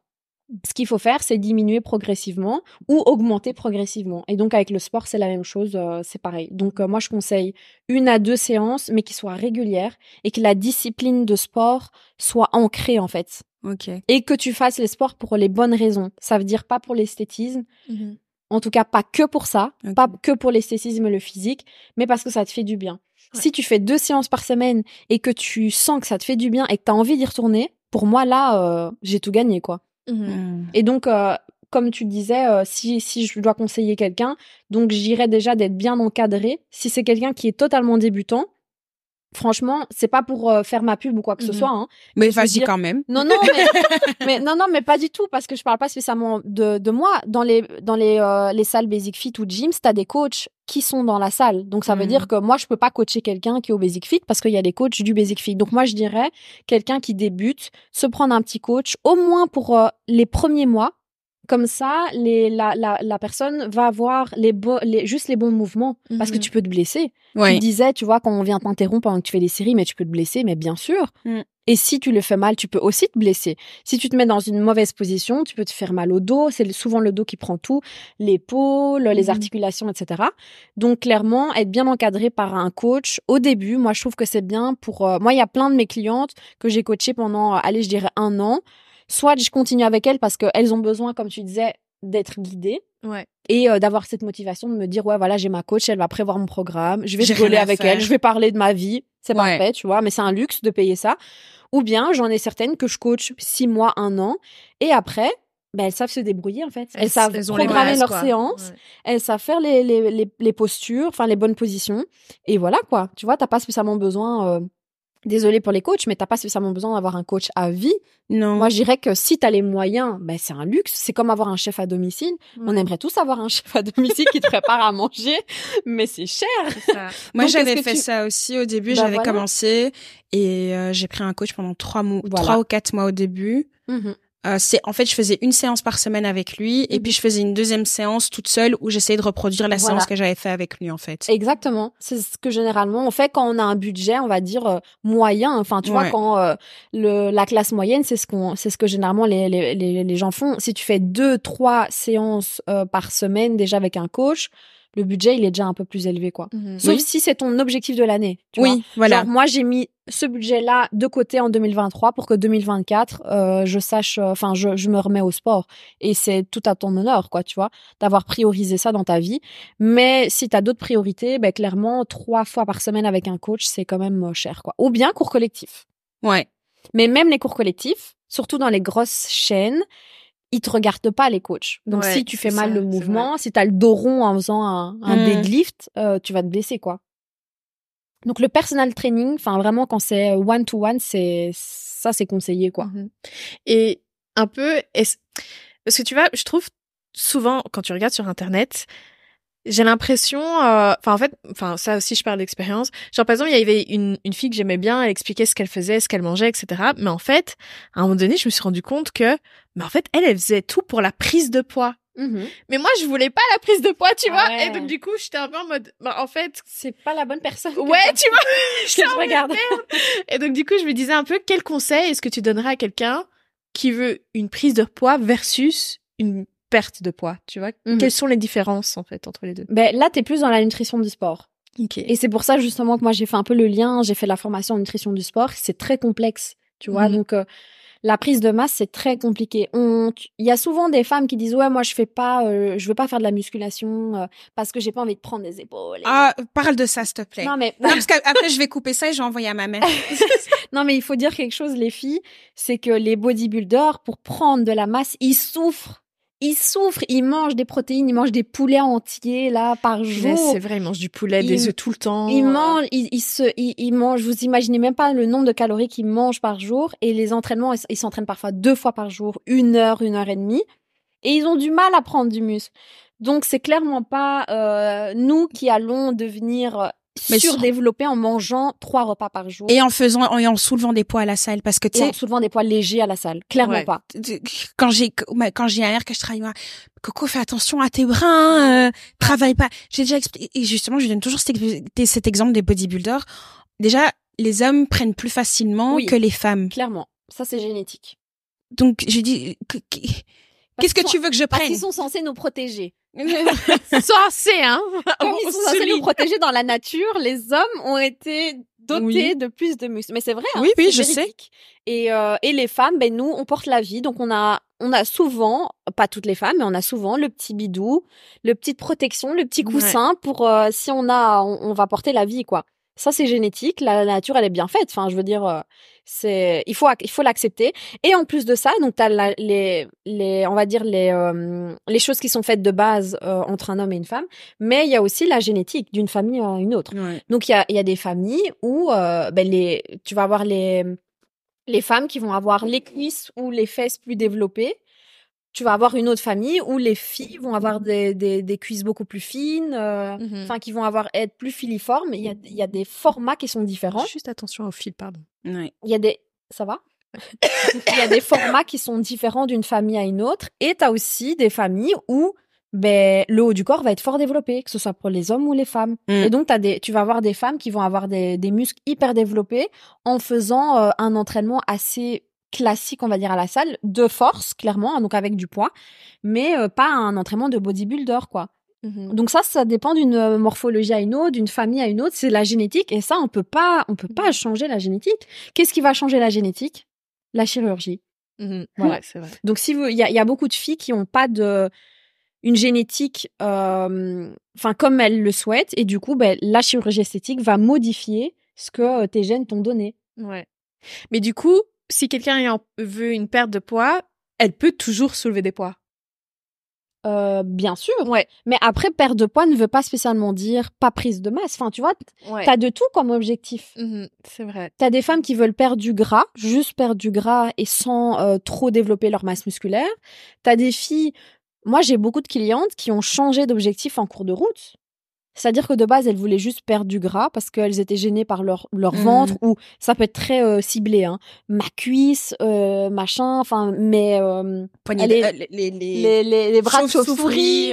Ce qu'il faut faire, c'est diminuer progressivement ou augmenter progressivement. Et donc avec le sport, c'est la même chose, euh, c'est pareil. Donc euh, moi, je conseille une à deux séances, mais qui soient régulières et que la discipline de sport soit ancrée en fait Ok. et que tu fasses les sports pour les bonnes raisons. Ça veut dire pas pour l'esthétisme, Mhm. en tout cas pas que pour ça, pas que pour l'esthétisme et le physique, mais parce que ça te fait du bien. Ouais. Si tu fais deux séances par semaine et que tu sens que ça te fait du bien et que tu as envie d'y retourner, pour moi là, euh, j'ai tout gagné quoi. Mhm. Mm. Et donc, euh, comme tu disais, euh, si, si je dois conseiller quelqu'un, donc j'irais déjà d'être bien encadré. Si c'est quelqu'un qui est totalement débutant, franchement, c'est pas pour euh, faire ma pub ou quoi que ce Mhm. soit. Hein. Mais vas-y dire- quand même. Non, non, mais, mais non, non, mais pas du tout, parce que je parle pas spécialement de, de moi. Dans les dans les euh, les salles Basic Fit ou gyms, t'as des coachs qui sont dans la salle. Donc ça veut Mhm. dire que moi, je peux pas coacher quelqu'un qui est au Basic Fit parce qu'il y a des coachs du Basic Fit. Donc moi, je dirais quelqu'un qui débute, se prendre un petit coach, au moins pour euh, les premiers mois. Comme ça, les, la, la, la personne va avoir les, juste les bons mouvements parce que Mhm. tu peux te blesser. Tu Ouais. disais, tu vois, quand on vient t'interrompre pendant que tu fais des séries, mais tu peux te blesser, mais bien sûr. Mm. Et si tu le fais mal, tu peux aussi te blesser. Si tu te mets dans une mauvaise position, tu peux te faire mal au dos. C'est souvent le dos qui prend tout, l'épaule, les Mhm. articulations, etc. Donc clairement, être bien encadré par un coach au début, moi je trouve que c'est bien pour. euh, moi, il y a plein de mes clientes que j'ai coachées pendant, euh, allez, je dirais un an. Soit je continue avec elles parce qu'elles ont besoin, comme tu disais, d'être guidées Ouais. et euh, d'avoir cette motivation de me dire ouais voilà j'ai ma coach elle va prévoir mon programme je vais rigoler avec faire. elle je vais parler de ma vie c'est Ouais. parfait tu vois mais c'est un luxe de payer ça ou bien j'en ai certaines que je coach six mois un an et après ben, elles savent se débrouiller en fait elles, savent elles programmer leurs séances Ouais. elles savent faire les, les, les, les postures enfin les bonnes positions et voilà quoi tu vois t'as pas spécialement besoin euh, Désolée pour les coachs, mais t'as pas spécialement besoin d'avoir un coach à vie. Non. Moi, je dirais que si t'as les moyens, ben c'est un luxe. C'est comme avoir un chef à domicile. On Ouais. aimerait tous avoir un chef à domicile qui te prépare à manger, mais c'est cher. Ça. Moi, j'avais fait tu- ça aussi au début. Bah, j'avais voilà. commencé et euh, j'ai pris un coach pendant trois mois, Voilà. trois ou quatre mois au début. Mhm. Euh, c'est en fait, je faisais une séance par semaine avec lui et Mhm. puis je faisais une deuxième séance toute seule où j'essayais de reproduire la Voilà. séance que j'avais fait avec lui en fait. Exactement. C'est ce que généralement on fait quand on a un budget, on va dire euh, moyen. Enfin, tu vois, quand euh, le, la classe moyenne, c'est ce qu'on, c'est ce que généralement les, les, les, les gens font. Si tu fais deux, trois séances euh, par semaine déjà avec un coach, le budget il est déjà un peu plus élevé, quoi. Mhm. Sauf Oui. si c'est ton objectif de l'année. vois. Oui, voilà. Genre, moi, j'ai mis ce budget-là de côté en 2023 pour que 2024, euh, je sache, euh, enfin, je, je me remets au sport. Et c'est tout à ton honneur, quoi, tu vois, d'avoir priorisé ça dans ta vie. Mais si tu as d'autres priorités, ben, clairement, trois fois par semaine avec un coach, c'est quand même euh, cher, quoi. Ou bien cours collectif. Ouais. Mais même les cours collectifs, surtout dans les grosses chaînes, ils te regardent pas les coachs. Donc Ouais, si tu fais mal ça, le mouvement, si tu as le dos rond en faisant un, un Mm. deadlift, euh, tu vas te blesser, quoi. Donc le personal training, enfin vraiment quand c'est one to one, c'est ça c'est conseillé quoi. Mhm. Et un peu, est-ce- parce que tu vois, je trouve souvent quand tu regardes sur internet, j'ai l'impression, euh, enfin en fait, enfin ça aussi je parle d'expérience. Genre par exemple, il y avait une, une fille que j'aimais bien, elle expliquait ce qu'elle faisait, ce qu'elle mangeait, etc. Mais en fait, à un moment donné, je me suis rendu compte que, mais en fait, elle, elle faisait tout pour la prise de poids. Mais moi, je voulais pas la prise de poids, tu Ah vois. ouais. Et donc du coup, j'étais un peu en mode, bah en fait, C'est pas la bonne personne. ouais, tu vois. je regarde. Et donc du coup, je me disais un peu quel conseil est-ce que tu donnerais à quelqu'un qui veut une prise de poids versus une perte de poids, tu vois? Mhm. Quelles sont les différences en fait entre les deux? Ben là t'es plus dans la nutrition du sport. Et c'est pour ça justement que moi j'ai fait un peu le lien, j'ai fait la formation en nutrition du sport, c'est très complexe, tu vois? Mhm. Donc euh, la prise de masse c'est très compliqué. On il y a souvent des femmes qui disent "Ouais, moi je fais pas euh, je veux pas faire de la musculation euh, parce que j'ai pas envie de prendre des épaules." et- Ah, parle de ça, s'il te plaît. Non mais Non, parce qu'après, je vais couper ça et je vais envoyer à ma mère. non mais il faut dire quelque chose les filles, c'est que les bodybuilders pour prendre de la masse, ils souffrent. Ils souffrent, ils mangent des protéines, ils mangent des poulets entiers là par jour. c'est vrai, ils mangent du poulet, Ils- des œufs tout le temps. Ils euh, mangent, ils, ils se, ils, ils mangent. Vous imaginez même pas le nombre de calories qu'ils mangent par jour. Et les entraînements, ils s'entraînent parfois deux fois par jour, une heure, une heure et demie. Et ils ont du mal à prendre du muscle. Donc c'est clairement pas euh, nous qui allons devenir Mais sur- surdéveloppés en mangeant trois repas par jour Et en faisant, et en soulevant des poids à la salle. Parce que, tu sais, en soulevant des poids légers à la salle. Clairement Ouais. pas. quand j'ai quand j'ai un air que je travaille moi Coco fais attention à tes bras euh, travaille pas j'ai déjà expliqué et justement je donne toujours cet, ex- cet exemple des bodybuilders déjà les hommes prennent plus facilement Oui. que les femmes Clairement. Ça c'est génétique. donc je dis que- que- qu'est-ce que tu veux que je Parce prenne qu'ils sont censés nous protéger. Censé, hein Comme ils sont censés nous protéger dans la nature, les hommes ont été dotés Oui. de plus de muscles. Mais c'est vrai. hein, Oui, oui, je sais. Et, euh, et les femmes, ben nous, on porte la vie, donc on a, on a souvent, pas toutes les femmes, mais on a souvent le petit bidou, le petite protection, le petit Ouais. coussin pour euh, si on a, on, on va porter la vie, quoi. Ça c'est génétique. La, la nature, elle est bien faite. Enfin, je veux dire, euh, c'est, il faut, il faut l'accepter. Et en plus de ça, donc t'as la, les, les, on va dire les, euh, les choses qui sont faites de base euh, entre un homme et une femme, mais il y a aussi la génétique d'une famille à une autre. Ouais. Donc il y a, il y a des familles où euh, ben, les, tu vas avoir les, les femmes qui vont avoir les cuisses ou les fesses plus développées. Tu vas avoir une autre famille où les filles vont avoir des, des, des cuisses beaucoup plus fines, euh, Mhm. enfin qui vont avoir être plus filiformes. Il y a, il y a des formats qui sont différents. Juste attention au fil, pardon. Il y a des, ça va? Il y a des formats qui sont différents d'une famille à une autre. Et tu as aussi des familles où ben, le haut du corps va être fort développé, que ce soit pour les hommes ou les femmes. Mm. Et donc, t'as des, tu vas avoir des femmes qui vont avoir des, des muscles hyper développés en faisant euh, un entraînement assez classique, on va dire, à la salle, de force, clairement, hein, donc avec du poids, mais euh, pas un entraînement de bodybuilder, quoi. Donc ça, ça dépend d'une euh, morphologie à une autre, d'une famille à une autre. C'est la génétique et ça, on peut pas, on peut pas changer la génétique. Qu'est-ce qui va changer la génétique? La chirurgie. Mhm. Voilà. C'est vrai. Donc si vous, il y a, il y a beaucoup de filles qui ont pas de une génétique, euh, enfin comme elles le souhaitent et du coup, ben, la chirurgie esthétique va modifier ce que tes gènes t'ont donné. Ouais. Mais du coup, si quelqu'un veut une perte de poids, elle peut toujours soulever des poids. Euh, bien sûr. Ouais. Mais après, perte de poids ne veut pas spécialement dire pas prise de masse. Enfin, tu vois, Ouais. t'as de tout comme objectif. Mhm, c'est vrai. T'as des femmes qui veulent perdre du gras, juste perdre du gras et sans euh, trop développer leur masse musculaire. T'as des filles, moi j'ai beaucoup de clientes qui ont changé d'objectif en cours de route. C'est-à-dire que de base, elles voulaient juste perdre du gras parce qu'elles étaient gênées par leur, leur Mhm. ventre ou ça peut être très euh, ciblé, hein. Ma cuisse, euh, machin, enfin, mais euh, est- euh, les, les, les, les, bras de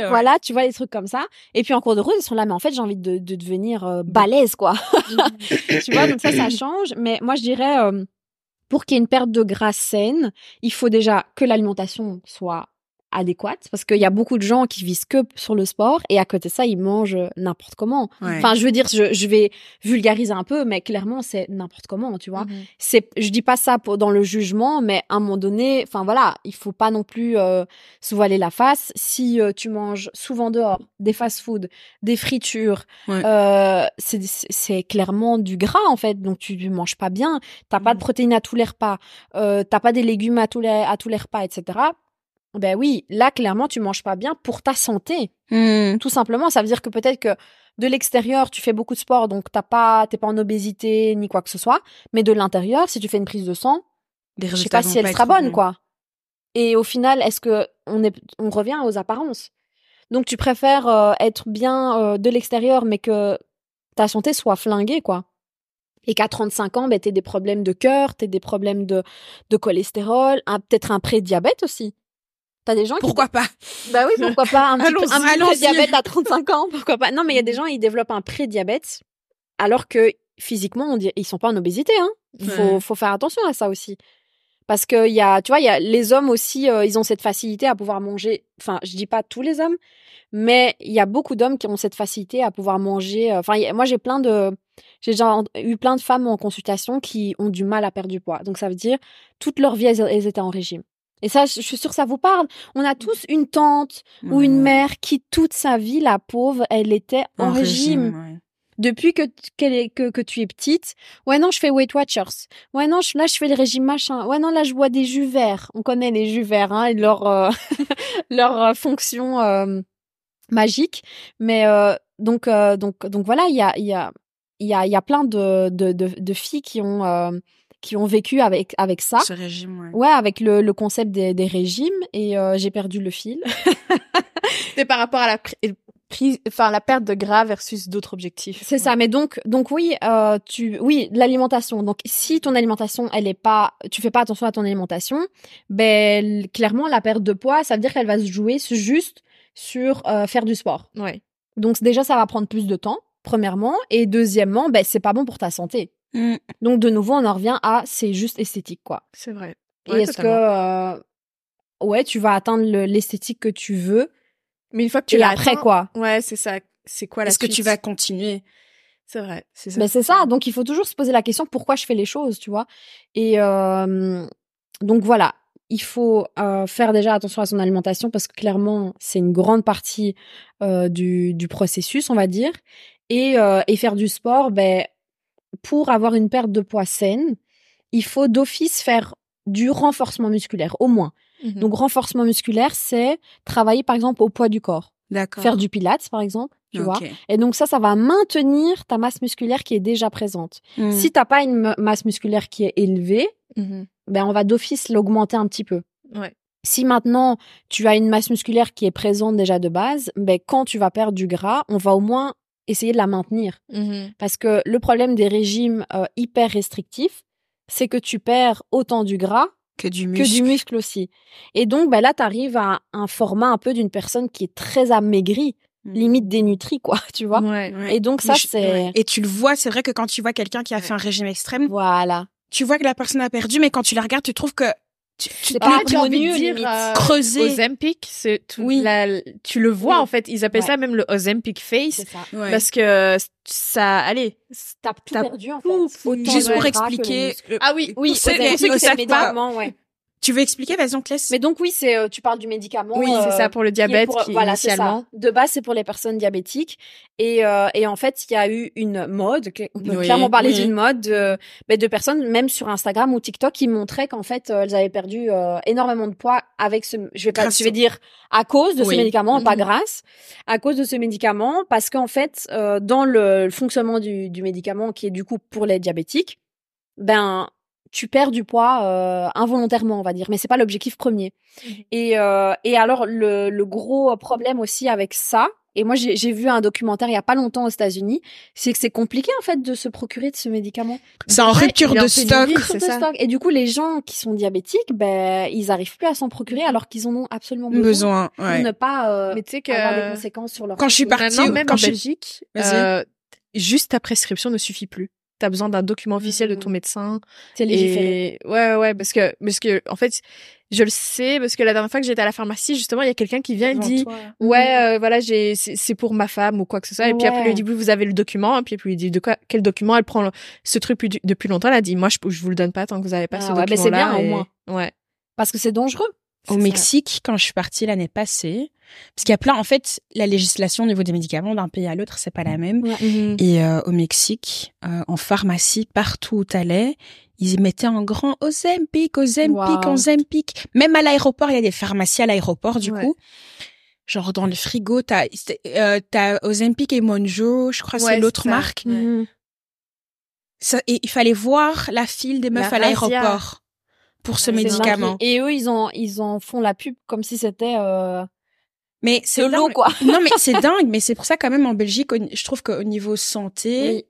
ouais. voilà, tu vois, les trucs comme ça. Et puis en cours de route, elles sont là, mais en fait, j'ai envie de, de devenir euh, balèze, quoi. tu vois, donc ça, ça change. Mais moi, je dirais, euh, pour qu'il y ait une perte de gras saine, il faut déjà que l'alimentation soit adéquate, parce qu'il y a beaucoup de gens qui visent que sur le sport, et à côté de ça, ils mangent n'importe comment. Ouais. Enfin, je veux dire, je, je vais vulgariser un peu, mais clairement, c'est n'importe comment, tu vois Mhm. c'est je dis pas ça pour, dans le jugement mais à un moment donné enfin voilà il faut pas non plus euh, se voiler la face si euh, tu manges souvent dehors des fast-food des fritures Ouais. euh, c'est c'est clairement du gras en fait donc tu tu manges pas bien t'as pas de Mhm. protéines à tous les repas euh, t'as pas des légumes à tous les à tous les repas etc Ben oui, là clairement tu manges pas bien pour ta santé. Hmm. Tout simplement, ça veut dire que peut-être que de l'extérieur tu fais beaucoup de sport donc t'as pas t'es pas en obésité ni quoi que ce soit, mais de l'intérieur si tu fais une prise de sang, je sais pas si elle sera bonne quoi. Et au final, est-ce que on est on revient aux apparences? Donc tu préfères euh, être bien euh, de l'extérieur mais que ta santé soit flinguée quoi. Et qu'à 35 ans, ben, t'aies des problèmes de cœur, t'aies des problèmes de, de cholestérol, un- peut-être un prédiabète aussi. T'as des gens qui Pourquoi pas? Bah oui, pourquoi pas? Un petit, un petit diabète à 35 ans, pourquoi pas? Non, mais il y a des gens, ils développent un prédiabète, alors que physiquement, on dit, ils sont pas en obésité. Hein. Il faut, Ouais. faut faire attention à ça aussi. Parce que il y a, tu vois, il y a les hommes aussi, euh, ils ont cette facilité à pouvoir manger. Enfin, je dis pas tous les hommes, mais il y a beaucoup d'hommes qui ont cette facilité à pouvoir manger. euh, Enfin, a- moi, j'ai plein de, j'ai déjà eu plein de femmes en consultation qui ont du mal à perdre du poids. Donc, ça veut dire toute leur vie, elles, elles étaient en régime. Et ça, je suis sûre que ça vous parle. On a tous une tante ou une mère qui toute sa vie, la pauvre, elle était en, régime. ouais. Depuis que, est- que, que tu es petite. Ouais, non, je fais Weight Watchers. Ouais, non, je- là, je fais le régime machin. Ouais, non, là, je bois des jus verts. On connaît les jus verts, hein, et leur, euh, leur euh, fonction euh, magique. Mais donc, donc, donc voilà, il y a, il y a, il y a, il y a plein de, de, de, de filles qui ont, qui ont vécu avec, avec ça. Ce régime, ouais. Ouais, avec le, le concept des, des régimes. Et euh, j'ai perdu le fil. C'est par rapport à la pri- prise, enfin la perte de gras versus d'autres objectifs. C'est ça, mais donc, donc oui, euh, tu, oui, l'alimentation. Donc, si ton alimentation, elle est pas, tu fais pas attention à ton alimentation, ben clairement, la perte de poids, ça veut dire qu'elle va se jouer juste sur euh, faire du sport. Ouais. Donc déjà, ça va prendre plus de temps, premièrement, et deuxièmement, ben c'est pas bon pour ta santé. Hmm. Donc de nouveau, on en revient à c'est juste esthétique, quoi. C'est vrai. et est-ce que, euh, ouais, tu vas atteindre le- l'esthétique que tu veux, Mais une fois que tu et l'as après atteint- quoi? Ouais, c'est ça. C'est quoi la Est-ce que tu vas continuer? C'est vrai. C'est ça. Ben c'est ça. Donc il faut toujours se poser la question pourquoi je fais les choses, tu vois? Et euh, donc voilà, il faut euh, faire déjà attention à son alimentation parce que clairement c'est une grande partie euh, du, du processus, on va dire. Et, euh, et faire du sport, ben pour avoir une perte de poids saine, il faut d'office faire du renforcement musculaire au moins. Mhm. Donc renforcement musculaire, c'est travailler par exemple au poids du corps, D'accord. faire du pilates par exemple, tu vois. Et donc ça, ça va maintenir ta masse musculaire qui est déjà présente. Hmm. Si t'as pas une masse musculaire qui est élevée, Mhm. ben on va d'office l'augmenter un petit peu. Ouais. Si maintenant tu as une masse musculaire qui est présente déjà de base, ben quand tu vas perdre du gras, on va au moins essayer de la maintenir. Mhm. Parce que le problème des régimes euh, hyper restrictifs, c'est que tu perds autant du gras que du que muscle. du muscle aussi. Et donc ben là, tu arrives à un format un peu d'une personne qui est très amaigrie, Hmm. limite dénutrie, quoi, tu vois. Ouais. Ouais. Et donc ça, c'est... Et tu le vois, c'est vrai que quand tu vois quelqu'un qui a fait un régime extrême, Voilà. tu vois que la personne a perdu, mais quand tu la regardes, tu trouves que tu, tu C'est tu pas limite. euh, creusé. Ozempic, c'est tout. Oui. la- tu le vois Oui. en fait. Ils appellent Ouais. ça même le Ozempic face C'est ça. Ouais. parce que ça, allez. T'as tout T'as perdu en fait. Juste pour que le expliquer. muscle. Ah oui, Oui, c'est- c'est les- c'est les- le savent pas. ouais. Tu veux expliquer Vas-y, on te laisse. Mais donc oui, c'est euh, tu parles du médicament. Oui, c'est euh, ça pour le qui diabète pour- qui voilà, c'est initialement. ça. De base, c'est pour les personnes diabétiques. Et, euh, et en fait, il y a eu une mode, on peut Oui, clairement parler oui. d'une mode de, ben, de personnes, même sur Instagram ou TikTok, qui montraient qu'en fait, euh, elles avaient perdu euh, énormément de poids avec ce, je vais pas, Grâce je vais dire à cause de ce médicament, pas Mhm. grâce, à cause de ce médicament, parce qu'en fait, euh, dans le, le fonctionnement du, du médicament, qui est du coup pour les diabétiques, ben tu perds du poids euh, involontairement, on va dire, mais c'est pas l'objectif premier. Mhm. Et, euh, et alors le, le gros problème aussi avec ça, et moi j'ai j'ai vu un documentaire il y a pas longtemps aux États-Unis, c'est que c'est compliqué en fait de se procurer de ce médicament. C'est en rupture de stock. de ça. stock. Et du coup les gens qui sont diabétiques, ben ils arrivent plus à s'en procurer alors qu'ils en ont absolument besoin, Besoin. pour Ouais. ne pas euh, Mais tu sais avoir des que conséquences sur leur Quand je suis partie, maintenant, même quand en je- Belgique, euh, juste ta prescription ne suffit plus. T'as besoin d'un document officiel de ton Mhm. médecin. c'est légiféré. Et ouais, ouais, parce que, parce que, en fait, je le sais, parce que la dernière fois que j'étais à la pharmacie, justement, il y a quelqu'un qui vient et dit, toi. ouais, euh, voilà, j'ai, c'est pour ma femme ou quoi que ce soit. Et puis après, il lui dit, oui, vous avez le document. Et puis, il lui dit, de quoi, quel document? Elle prend le- ce truc depuis, depuis longtemps. Elle a dit, moi, je, je vous le donne pas tant que vous avez pas Ah ce ouais, mais c'est document-là. bien, au moins. Ouais. Parce que c'est dangereux. Au ça. Mexique quand je suis partie l'année passée. Parce qu'il y a plein, en fait, la législation au niveau des médicaments d'un pays à l'autre, c'est pas la même. Mhm. Et euh, au Mexique, euh, en pharmacie, partout où t'allais, ils mettaient en grand Ozempic, Ozempic, Wow. Ozempic. Même à l'aéroport, il y a des pharmacies à l'aéroport, du Ouais. coup. Genre dans le frigo, t'as euh, t'as Ozempic et Monjo, je crois que Ouais, c'est l'autre marque. Mhm. Ça, et il fallait voir la file des meufs La à l'aéroport pour ce Ouais, médicament. Et eux, ils en, ils en font la pub comme si c'était euh, Mais c'est de l'eau, quoi. Non, mais c'est dingue. Mais c'est pour ça quand même en Belgique, je trouve qu'au niveau santé,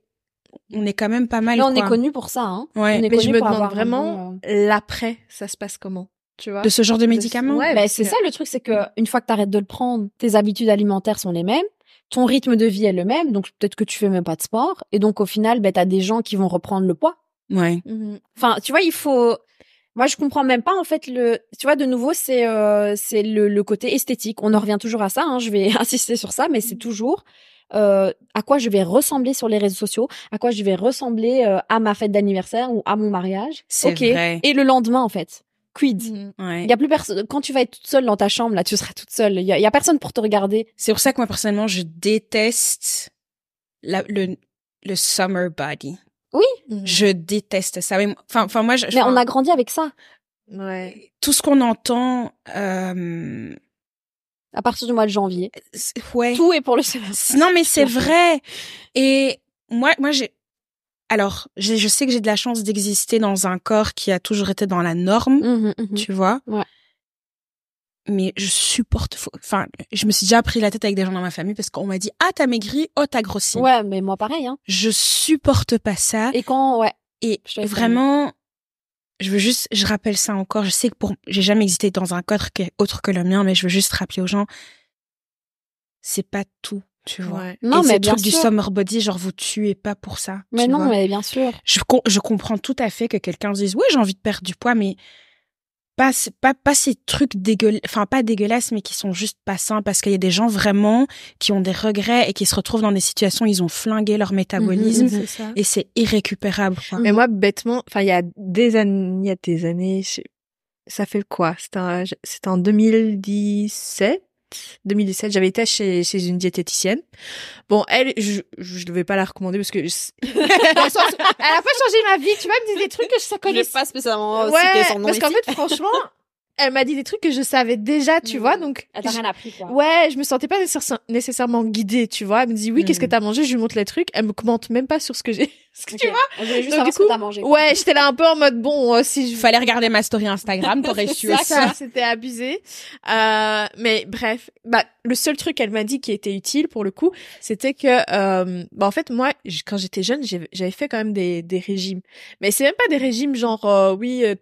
Oui. on est quand même pas mal. Là, on est connu pour ça. Hein. Ouais. On est Mais je connu me pour demande vraiment bon, euh, l'après, ça se passe comment, tu vois? De ce genre de médicaments. Ouais, Ben, parce c'est que- ça le truc, c'est que une fois que tu arrêtes de le prendre, tes habitudes alimentaires sont les mêmes, ton rythme de vie est le même, donc peut-être que tu fais même pas de sport, et donc au final, ben, tu as des gens qui vont reprendre le poids. Ouais. Mhm. Enfin, tu vois, il faut. Moi, je comprends même pas en fait le. Tu vois, de nouveau, c'est euh, c'est le, le côté esthétique. On en revient toujours à ça. Hein, je vais insister sur ça, mais c'est toujours euh, à quoi je vais ressembler sur les réseaux sociaux, à quoi je vais ressembler euh, à ma fête d'anniversaire ou à mon mariage. C'est Ok. vrai. Et le lendemain, en fait, quid? Ouais. Il y a plus personne. Quand tu vas être toute seule dans ta chambre, là, tu seras toute seule. Il y y a personne pour te regarder. C'est pour ça que moi personnellement, je déteste la, le le summer body. Mhm. Je déteste ça. Mais- Enfin, enfin moi, je, Mais on a grandi avec ça. Ouais. tout ce qu'on entend. Euh, À partir du mois de janvier, ouais. tout est pour le semestre. Non, mais c'est vrai. Et moi, moi, j'ai. Alors, je sais que j'ai de la chance d'exister dans un corps qui a toujours été dans la norme, Mhm, mhm. tu vois. Ouais. Mais je supporte. Enfin, je me suis déjà pris la tête avec des gens dans ma famille parce qu'on m'a dit ah t'as maigri, oh t'as grossi. Ouais, mais moi pareil. Hein. Je supporte pas ça. Et quand, ouais. Et Je vraiment, je veux juste, je rappelle ça encore. Je sais que pour, j'ai jamais existé dans un cadre qui est autre que le mien, mais je veux juste rappeler aux gens, c'est pas tout, tu vois. Ouais. Non, Et mais ces bien trucs du sûr. summer body, genre vous tuez pas pour ça. Mais non, vois. mais bien sûr. Je, com- je comprends tout à fait que quelqu'un se dise, oui, j'ai envie de perdre du poids, mais pas, pas, pas ces trucs dégueulasses, enfin, pas dégueulasses, mais qui sont juste pas sains parce qu'il y a des gens vraiment qui ont des regrets et qui se retrouvent dans des situations où ils ont flingué leur métabolisme Mhm. Ça. et c'est irrécupérable, quoi. Mais moi, bêtement, enfin, il y a des années, il y a des années, je- ça fait quoi? C'était c'était en 2017. 2017, j'avais été chez, chez une diététicienne. Bon, elle, je, je ne vais pas la recommander parce que je- dans le sens où elle a pas changé ma vie. Tu vois, elle me dit des trucs que je connais pas spécialement Ouais, parce qu'en fait, franchement, elle m'a dit des trucs que je savais déjà, tu Mhm. vois, donc. Elle t'a je- rien appris, quoi. Ouais, je me sentais pas nécessaire- nécessairement guidée, tu vois. Elle me dit oui, qu'est-ce que Mhm. t'as mangé? Je lui montre les trucs. Elle me commente même pas sur ce que j'ai. ce que tu Ok. On voulait juste Donc, savoir du ce que t'as mangé. quoi. Ouais, j'étais là un peu en mode bon, euh, si je Il fallait regarder ma story Instagram, t'aurais su c'est aussi. ça, c'était abusé. Euh, mais bref, bah le seul truc qu'elle m'a dit qui était utile pour le coup, c'était que euh, bah en fait moi quand j'étais jeune, j'avais fait quand même des des régimes. Mais c'est même pas des régimes genre euh, oui euh,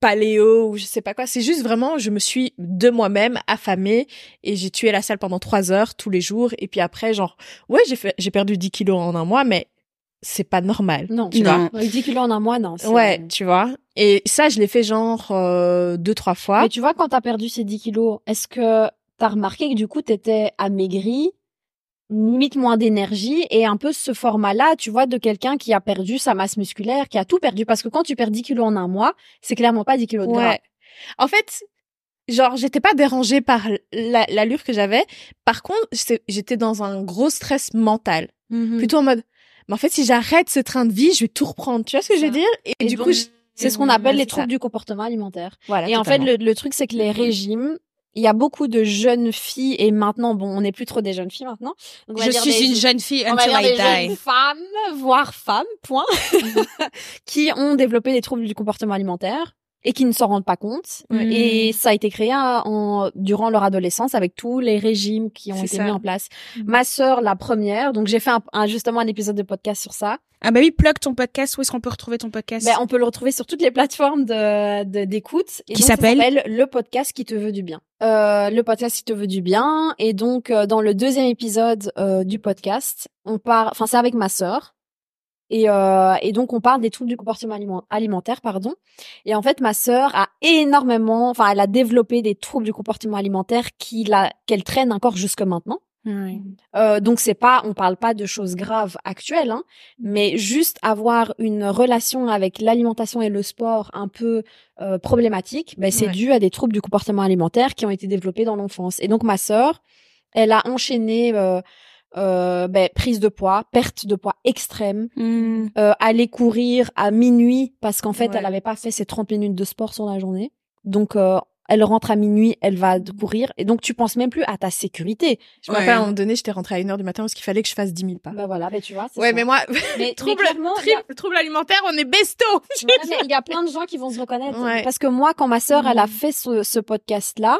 paléo ou je sais pas quoi, c'est juste vraiment je me suis de moi-même affamée et j'ai tué la salle pendant trois heures tous les jours et puis après genre ouais, j'ai fait j'ai perdu 10 kilos en un mois mais c'est pas normal. Non, tu Non. vois. Avec 10 kilos en un mois, non. Ouais, tu vois. Et ça, je l'ai fait genre euh, deux, trois fois. Mais tu vois, quand t'as perdu ces 10 kilos, est-ce que t'as remarqué que du coup, t'étais amaigri, limite moins d'énergie et un peu ce format-là, tu vois, de quelqu'un qui a perdu sa masse musculaire, qui a tout perdu. Parce que quand tu perds 10 kilos en un mois, c'est clairement pas 10 kilos de gras. Ouais. En fait, genre, j'étais pas dérangée par la- l'allure que j'avais. Par contre, j'étais- dans un gros stress mental. Mhm. Plutôt en mode, mais en fait, si j'arrête ce train de vie, je vais tout reprendre. Tu vois ce que je veux dire? Et, Et du donc, coup, je- C'est ce qu'on appelle les troubles ça. du comportement alimentaire. voilà. Et en fait, le, le truc, c'est que les régimes, il y a beaucoup de jeunes filles, et maintenant, bon, on n'est plus trop des jeunes filles maintenant. Donc, Je suis des- une jeune fille on va until dire I des jeunes die. femmes, voire femmes, point, qui ont développé des troubles du comportement alimentaire et qui ne s'en rendent pas compte. Ouais. Et ça a été créé hein, en, durant leur adolescence avec tous les régimes qui ont été ça. mis en place. Mhm. Ma sœur, la première, donc j'ai fait un, un- justement un épisode de podcast sur ça. Ah bah oui, plug ton podcast. Où est-ce qu'on peut retrouver ton podcast? Ben, on peut le retrouver sur toutes les plateformes de de- d'écoute. Et Qui s'appelle Le podcast qui te veut du bien. Euh, le podcast qui te veut du bien. Et donc, euh, dans le deuxième épisode euh, du podcast, on part, enfin, c'est avec ma sœur. Et, euh, et donc, on parle des troubles du comportement aliment- alimentaire, pardon. Et en fait, ma sœur a énormément, enfin, elle a développé des troubles du comportement alimentaire qu'elle traîne encore jusque maintenant. Euh, donc c'est pas, on parle pas de choses graves actuelles, hein, mais juste avoir une relation avec l'alimentation et le sport un peu euh, problématique, ben c'est dû à des troubles du comportement alimentaire qui ont été développés dans l'enfance. Et donc ma sœur, elle a enchaîné euh, euh, ben, prise de poids, perte de poids extrême, Mm. euh, aller courir à minuit parce qu'en fait Ouais. elle avait pas fait ses 30 minutes de sport sur la journée. Donc euh, elle rentre à minuit, elle va courir et donc tu penses même plus à ta sécurité. Je me rappelle, à un moment donné, j'étais rentrée à 1h du matin parce qu'il fallait que je fasse 10 000 pas. Bah voilà, ben tu vois. ouais, ça. mais moi, mais, mais trouble, a- alimentaire, on est besto. Ouais, mais il y a plein de gens qui vont se reconnaître. Ouais. Parce que moi, quand ma sœur, elle a Mhm. fait ce, ce podcast-là,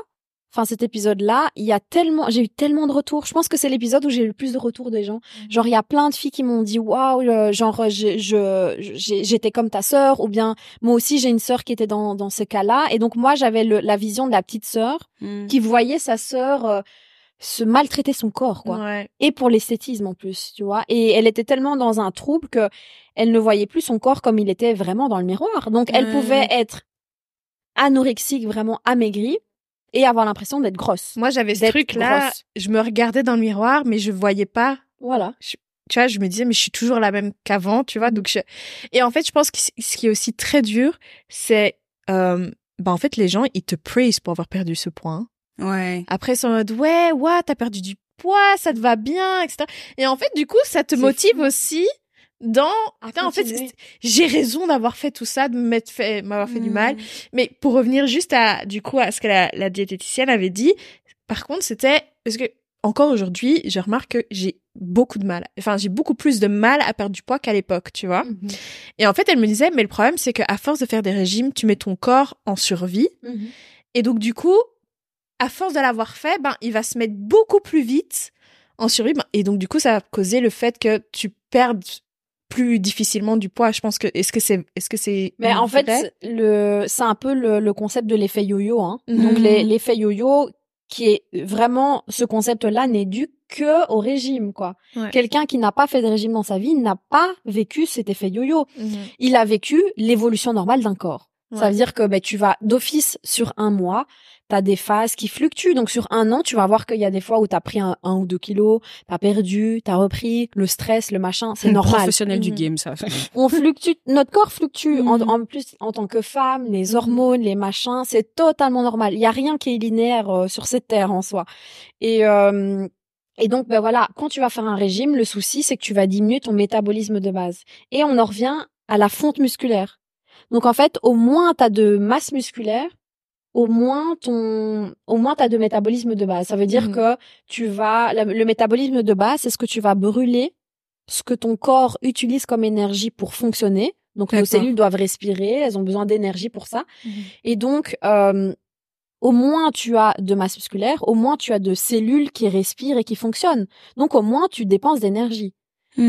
enfin cet épisode-là, il y a tellement, j'ai eu tellement de retours. Je pense que c'est l'épisode où j'ai eu le plus de retours des gens. Mhm. Genre, il y a plein de filles qui m'ont dit, waouh, euh, genre, je, je, j'étais comme ta sœur, ou bien moi aussi j'ai une sœur qui était dans dans ce cas-là. Et donc moi, j'avais la vision de la petite sœur Mm. qui voyait sa sœur euh, se maltraiter son corps, quoi Ouais. et pour l'esthétisme en plus, tu vois. Et elle était tellement dans un trouble que elle ne voyait plus son corps comme il était vraiment dans le miroir. Donc elle pouvait être anorexique, vraiment amaigrie et avoir l'impression d'être grosse. Moi, j'avais ce truc-là. grosse. Je me regardais dans le miroir, mais je voyais pas Voilà. tu vois, je me disais, mais je suis toujours la même qu'avant, tu vois. Donc, je... Et en fait, je pense que ce qui est aussi très dur, c'est, euh, bah, en fait, les gens, ils te praisent pour avoir perdu ce poids. hein. Ouais. Après, ils sont en mode, ouais, ouais, t'as perdu du poids, ça te va bien, etc. Et en fait, du coup, ça te C'est motive fou. aussi dans, À putain, en fait, j'ai raison d'avoir fait tout ça, de m'être fait, m'avoir fait du mal. Mm. Mais pour revenir juste à, du coup, à ce que la, la diététicienne avait dit, par contre, c'était, parce que, encore aujourd'hui, je remarque que j'ai beaucoup de mal. Enfin, j'ai beaucoup plus de mal à perdre du poids qu'à l'époque, tu vois. Mhm. Et en fait, elle me disait, mais le problème, c'est qu'à force de faire des régimes, tu mets ton corps en survie. Mhm. Et donc, du coup, à force de l'avoir fait, ben, il va se mettre beaucoup plus vite en survie. Ben, Et donc, du coup, ça va causer le fait que tu perdes plus difficilement du poids. Je pense que, est-ce que c'est, est-ce que c'est Mais en fait, le, c'est un peu le, le concept de l'effet yo-yo. Hein. Mhm. Donc l'effet yo-yo, qui est vraiment ce concept-là, n'est dû que au régime, quoi. Ouais. Quelqu'un qui n'a pas fait de régime dans sa vie n'a pas vécu cet effet yo-yo. Mhm. il a vécu l'évolution normale d'un corps. Ça veut dire que ben, tu vas d'office sur un mois, tu as des phases qui fluctuent. Donc sur un an, tu vas voir qu'il y a des fois où tu as pris un, un ou deux kilos, tu as perdu, tu as repris, le stress, le machin, c'est normal. Professionnel du Mhm. game, ça. On fluctue, notre corps fluctue. En, Mhm. en plus, en tant que femme, les Mhm. hormones, les machins, c'est totalement normal. Il y a rien qui est linéaire euh, sur cette terre en soi. Et euh, et donc, ben voilà, quand tu vas faire un régime, le souci, c'est que tu vas diminuer ton métabolisme de base. Et on en revient à la fonte musculaire. Donc, en fait, au moins tu as de masse musculaire, au moins ton, au moins t'as de métabolisme de base. Ça veut dire Mhm. que tu vas, la- le métabolisme de base, c'est ce que tu vas brûler, ce que ton corps utilise comme énergie pour fonctionner. Donc, nos cellules doivent respirer, elles ont besoin d'énergie pour ça. Mhm. Et donc, euh, au moins tu as de masse musculaire, au moins tu as de cellules qui respirent et qui fonctionnent. Donc, au moins tu dépenses d'énergie.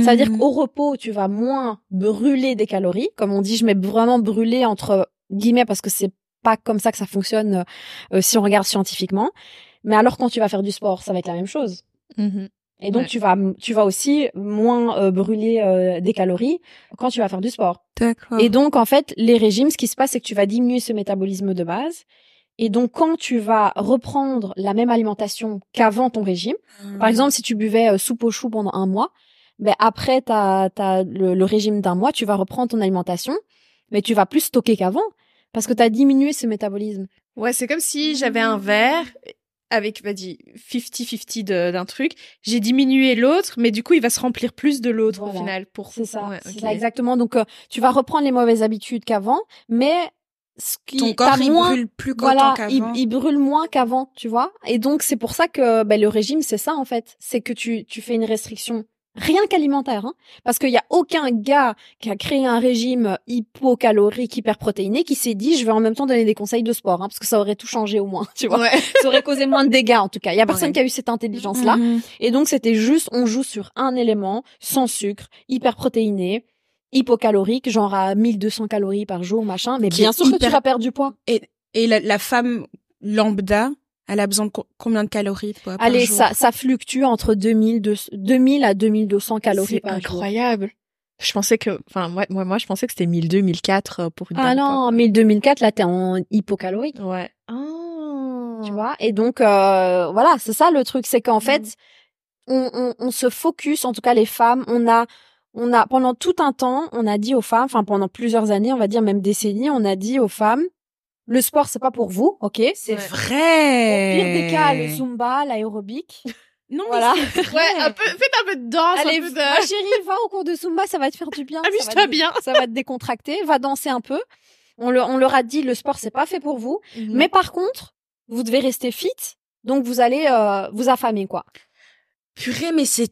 Ça veut dire Mhm. qu'au repos, tu vas moins brûler des calories. Comme on dit, je mets vraiment brûler entre guillemets parce que c'est pas comme ça que ça fonctionne euh, si on regarde scientifiquement. Mais alors quand tu vas faire du sport, ça va être la même chose. Mhm. Et donc Ouais. tu vas tu vas aussi moins euh, brûler euh, des calories quand tu vas faire du sport. D'accord. Et donc en fait, les régimes, ce qui se passe, c'est que tu vas diminuer ce métabolisme de base. Et donc quand tu vas reprendre la même alimentation qu'avant ton régime, par exemple, si tu buvais euh, soupe aux choux pendant un mois, ben après t'as, t'as le, le régime d'un mois, tu vas reprendre ton alimentation, mais tu vas plus stocker qu'avant parce que tu as diminué ce métabolisme. Ouais, c'est comme si j'avais un verre avec, vas-y, 50-50 de- d'un truc. J'ai diminué l'autre, mais du coup, il va se remplir plus de l'autre au final. Pour... C'est ça, Ouais, c'est ok. ça exactement. Donc euh, tu vas reprendre les mauvaises habitudes qu'avant, mais ce qui Ton corps, il moins, brûle plus voilà, qu'autant il, qu'avant. il brûle moins qu'avant, tu vois. Et donc c'est pour ça que ben, le régime, c'est ça en fait, c'est que tu tu fais une restriction rien qu'alimentaire, hein, parce qu'il y a aucun gars qui a créé un régime hypocalorique, hyperprotéiné, qui s'est dit je vais en même temps donner des conseils de sport, hein, parce que ça aurait tout changé au moins, tu vois. Ouais. Ça aurait causé moins de dégâts en tout cas. Il y a personne Ouais. qui a eu cette intelligence là. Mhm. Et donc, c'était juste, on joue sur un élément, sans sucre, hyper protéiné, hypocalorique, genre à 1200 calories par jour, machin. Mais Qui bien sûr que tu vas perdre du poids. Et la, la femme lambda, elle a besoin de co- combien de calories par Allez, jour ça, ça fluctue entre 2000, deux- 2000 à 2200 calories C'est par jour. incroyable. Je pensais que, enfin, moi, moi, moi, je pensais que c'était 1200, 1004 euh, pour une Ah dame, non, 1000, 2004, là, t'es en hypocalorique. Ouais. Oh. Tu vois? Et donc, euh, voilà, c'est ça le truc, c'est qu'en Mhm. fait, on, on, on se focus, en tout cas les femmes, on a, on a pendant tout un temps, on a dit aux femmes, enfin pendant plusieurs années, on va dire même décennies, on a dit aux femmes, le sport c'est pas pour vous, ok? C'est Ouais. vrai. Au pire des cas, le zumba, l'aérobic, Non, mais voilà. c'est vrai. Ouais, un peu, faites un peu de danse, Allez, un peu de... ma chérie, va au cours de zumba, ça va te faire du bien. Amuse-toi bien. Ça va te décontracter, va danser un peu. On, le, on leur a dit, le sport c'est pas fait pour vous, mais par contre, vous devez rester fit, donc vous allez euh, vous affamer quoi. Purée, mais c'est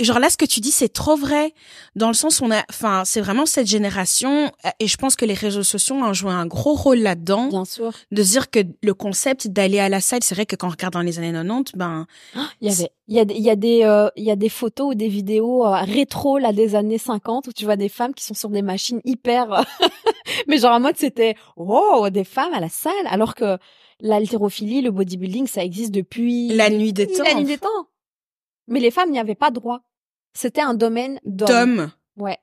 genre là ce que tu dis c'est trop vrai dans le sens où on a enfin c'est vraiment cette génération et je pense que les réseaux sociaux ont joué un gros rôle là-dedans Bien sûr. de dire que le concept d'aller à la salle c'est vrai que quand on regarde dans les années 90 ben Il y avait, il y a, des- il y a des, euh, il y a des photos ou des vidéos euh, rétro là des années 50 où tu vois des femmes qui sont sur des machines hyper, mais genre en mode c'était oh des femmes à la salle alors que l'haltérophilie, le bodybuilding ça existe depuis la nuit des depuis temps la nuit des temps. Mais les femmes n'y avaient pas droit. C'était un domaine d'hommes. Ouais.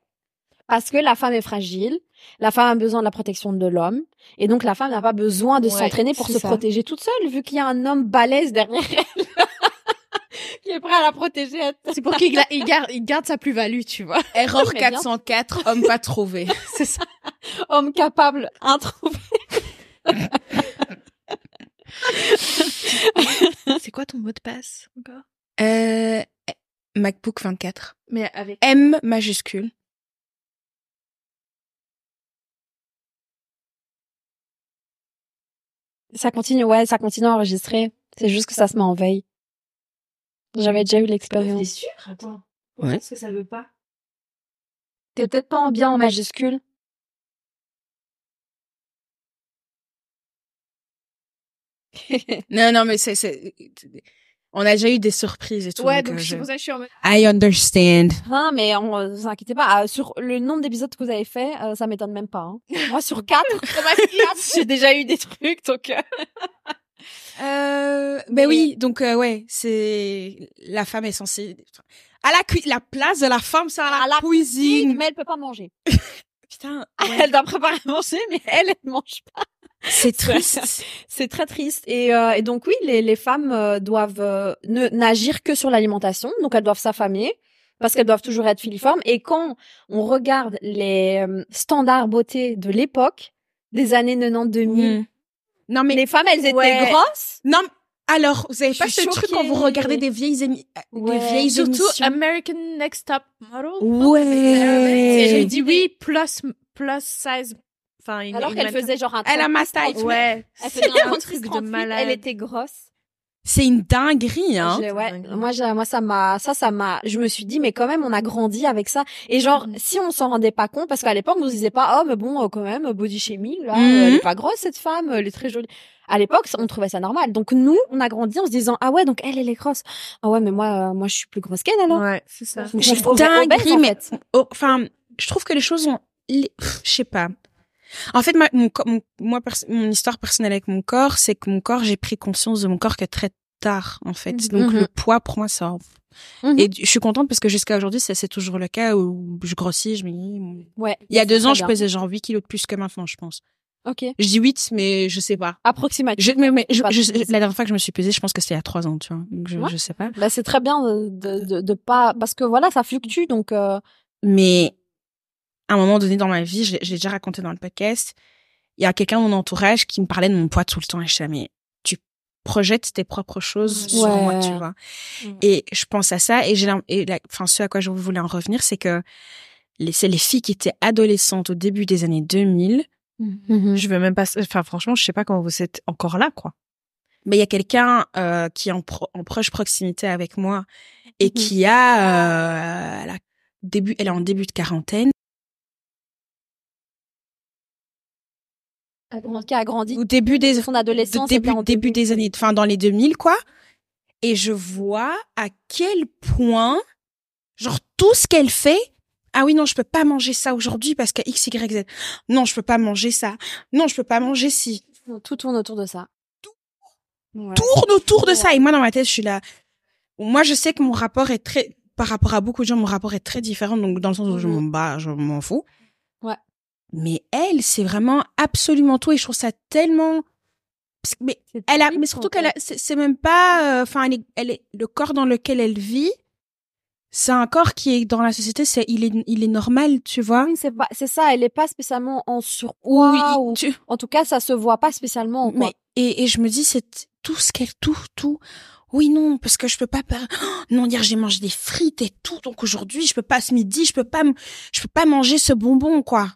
Parce que la femme est fragile, la femme a besoin de la protection de l'homme, et donc la femme n'a pas besoin de Ouais, s'entraîner pour se ça. protéger toute seule, vu qu'il y a un homme balèze derrière elle, qui est prêt à la protéger. C'est pour qu'il il garde, il garde sa plus-value, tu vois. erreur Mais bien 404 homme pas trouvé C'est ça. Homme capable, introuvé. C'est quoi ton mot de passe encore? Euh, MacBook 24 Mais avec. M majuscule Ça continue, ouais, ça continue à enregistrer. C'est juste que ça se met en veille. J'avais déjà eu l'expérience. sûr? Attends. Ouais. Est-ce que ça veut pas? T'es peut-être pas en bien en majuscule. non non mais c'est c'est on a déjà eu des surprises et tout Ouais, donc, euh, c'est je- pour ça que je suis en mode. I understand Non, mais on, euh, vous inquiétez pas. ah, sur le nombre d'épisodes que vous avez fait, euh, ça m'étonne même pas. hein. Moi, sur quatre, j'ai déjà eu des trucs, donc. euh, Euh, ben Mais- oui, donc euh, ouais, c'est la femme est censée à la cui... la place de la femme c'est à la, À la cuisine. mais elle peut pas manger. Putain, Elle doit préparer à manger, mais elle, elle mange pas. C'est triste. C'est très triste. Et, euh, et donc oui, les, les femmes euh, doivent euh, ne n'agir que sur l'alimentation, donc elles doivent s'affamer parce qu'elles doivent toujours être filiformes. Et quand on regarde les euh, standards beauté de l'époque, des années 90-2000, Mm. Non mais les femmes, elles étaient Ouais. grosses. non alors vous avez pas ce truc quand vous regardez des vieilles émi... Ouais. des vieilles Surtout émissions. American Next Top Model? Ouais. J'ai dit oui, plus, plus size. Enfin, une- Alors qu'elle faisait genre un Elle a ma 36, taille. 38. Ouais. Elle C'est faisait un un 36, truc de 38, malade. Elle était grosse. C'est une dinguerie hein. Ouais, moi, moi, ça m'a, ça, ça m'a, je me suis dit, mais quand même, on a grandi avec ça. Et genre, Mhm. si on s'en rendait pas compte, parce qu'à l'époque, on nous disait pas, oh, mais bon, euh, quand même, body shaming, là, euh, elle est pas grosse, cette femme, elle est très jolie. À l'époque, on trouvait ça normal. Donc, nous, on a grandi en se disant, ah ouais, donc elle, elle est grosse. Ah ouais, mais moi, euh, moi, je suis plus grosse qu'elle, alors. Ouais, c'est ça. Obèse, dinguerie, mais oh, enfin, je trouve que les choses ont, les- je sais pas. En fait, ma- mon, mon- moi, mon histoire personnelle avec mon corps, c'est que mon corps, j'ai pris conscience de mon corps que très tard, en fait. Mhm. Donc, le poids, pour moi, ça. Mhm. Et je suis contente parce que jusqu'à aujourd'hui, c'est c'est toujours le cas où je grossis, je me dis. Ouais. Il y a deux ans, je pesais genre 8 kilos de plus que maintenant, je pense. Ok. Je dis 8, mais je sais pas. Approximatif. Je, mais, mais je- la dernière fois que je me suis pesée, je pense que c'était il y a 3 ans, tu vois. Donc, je, Ouais. je sais pas. Bah, c'est très bien de, de, de, de pas, parce que voilà, ça fluctue, donc, euh, Mais à un moment donné dans ma vie, je l'ai je l'ai déjà raconté dans le podcast, il y a quelqu'un de mon entourage qui me parlait de mon poids tout le temps et je disais, mais tu projettes tes propres choses Ouais. sur moi, tu vois. Mm. Et je pense à ça et j'ai la- enfin ce à quoi je voulais en revenir, c'est que les c'est les filles qui étaient adolescentes au début des années 2000, Mhm. Je veux même pas. Enfin, franchement, je sais pas comment vous êtes encore là, quoi. mais il y a quelqu'un euh, qui est en, pro- en proche proximité avec moi et Mhm. qui a euh, elle a début elle est en début de quarantaine qui a grandi. au début des Son adolescence. de début, en début des années, enfin dans les 2000 quoi. Et je vois à quel point, genre tout ce qu'elle fait, ah oui non je peux pas manger ça aujourd'hui parce que x y z. Non je peux pas manger ça. Non je peux pas manger ci. Tout tourne autour de ça. Ouais. Tourne autour de ça et moi dans ma tête je suis là. Moi je sais que mon rapport est très, par rapport à beaucoup de gens mon rapport est très différent donc dans le sens où je Mhm. m'en bats, je m'en fous. Mais elle c'est vraiment absolument tout et je trouve ça tellement mais elle a, mais surtout qu'elle c'est même pas, euh, enfin, elle est, elle est, le corps dans lequel elle vit, c'est un corps qui est dans la société, c'est il est il est normal, tu vois. Oui, c'est pas, c'est ça. Elle est pas spécialement en surpoids. ou- tu- En tout cas, ça se voit pas spécialement. Quoi. mais et, et je me dis c'est tout ce qu'elle tout tout. Oui non parce que je peux pas Oh, non dire j'ai mangé des frites et tout donc aujourd'hui je peux pas ce midi je peux pas je peux pas manger ce bonbon quoi.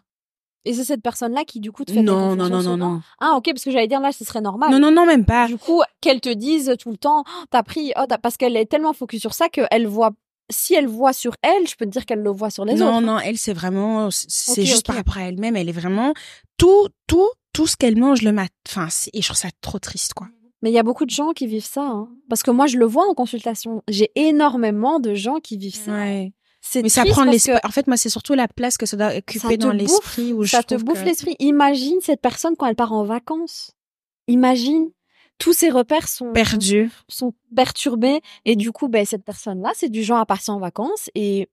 Et c'est cette personne-là qui, du coup, te fait Non non non non non. Ah, ok, parce que j'allais dire là, ce serait normal. Non non non même pas. Du coup, qu'elle te dise tout le temps, Oh, t'as pris, oh, parce qu'elle est tellement focus sur ça qu'elle voit. Si elle voit sur elle, je peux te dire qu'elle le voit sur les non autres. non elle c'est vraiment c'est juste par rapport à elle-même elle est vraiment tout tout tout ce qu'elle mange le matin. Enfin et je trouve ça trop triste quoi. Mais il y a beaucoup de gens qui vivent ça. hein. Parce que moi, je le vois en consultation. J'ai énormément de gens qui vivent ça. Ouais. C'est Mais ça prend l'esprit. En fait, moi, c'est surtout la place que ça doit occuper dans l'esprit où je ça te bouffe que- l'esprit. Imagine cette personne quand elle part en vacances. Imagine, tous ses repères sont, perdu. sont perturbés. Et du coup, ben, cette personne-là, c'est du genre à partir en vacances et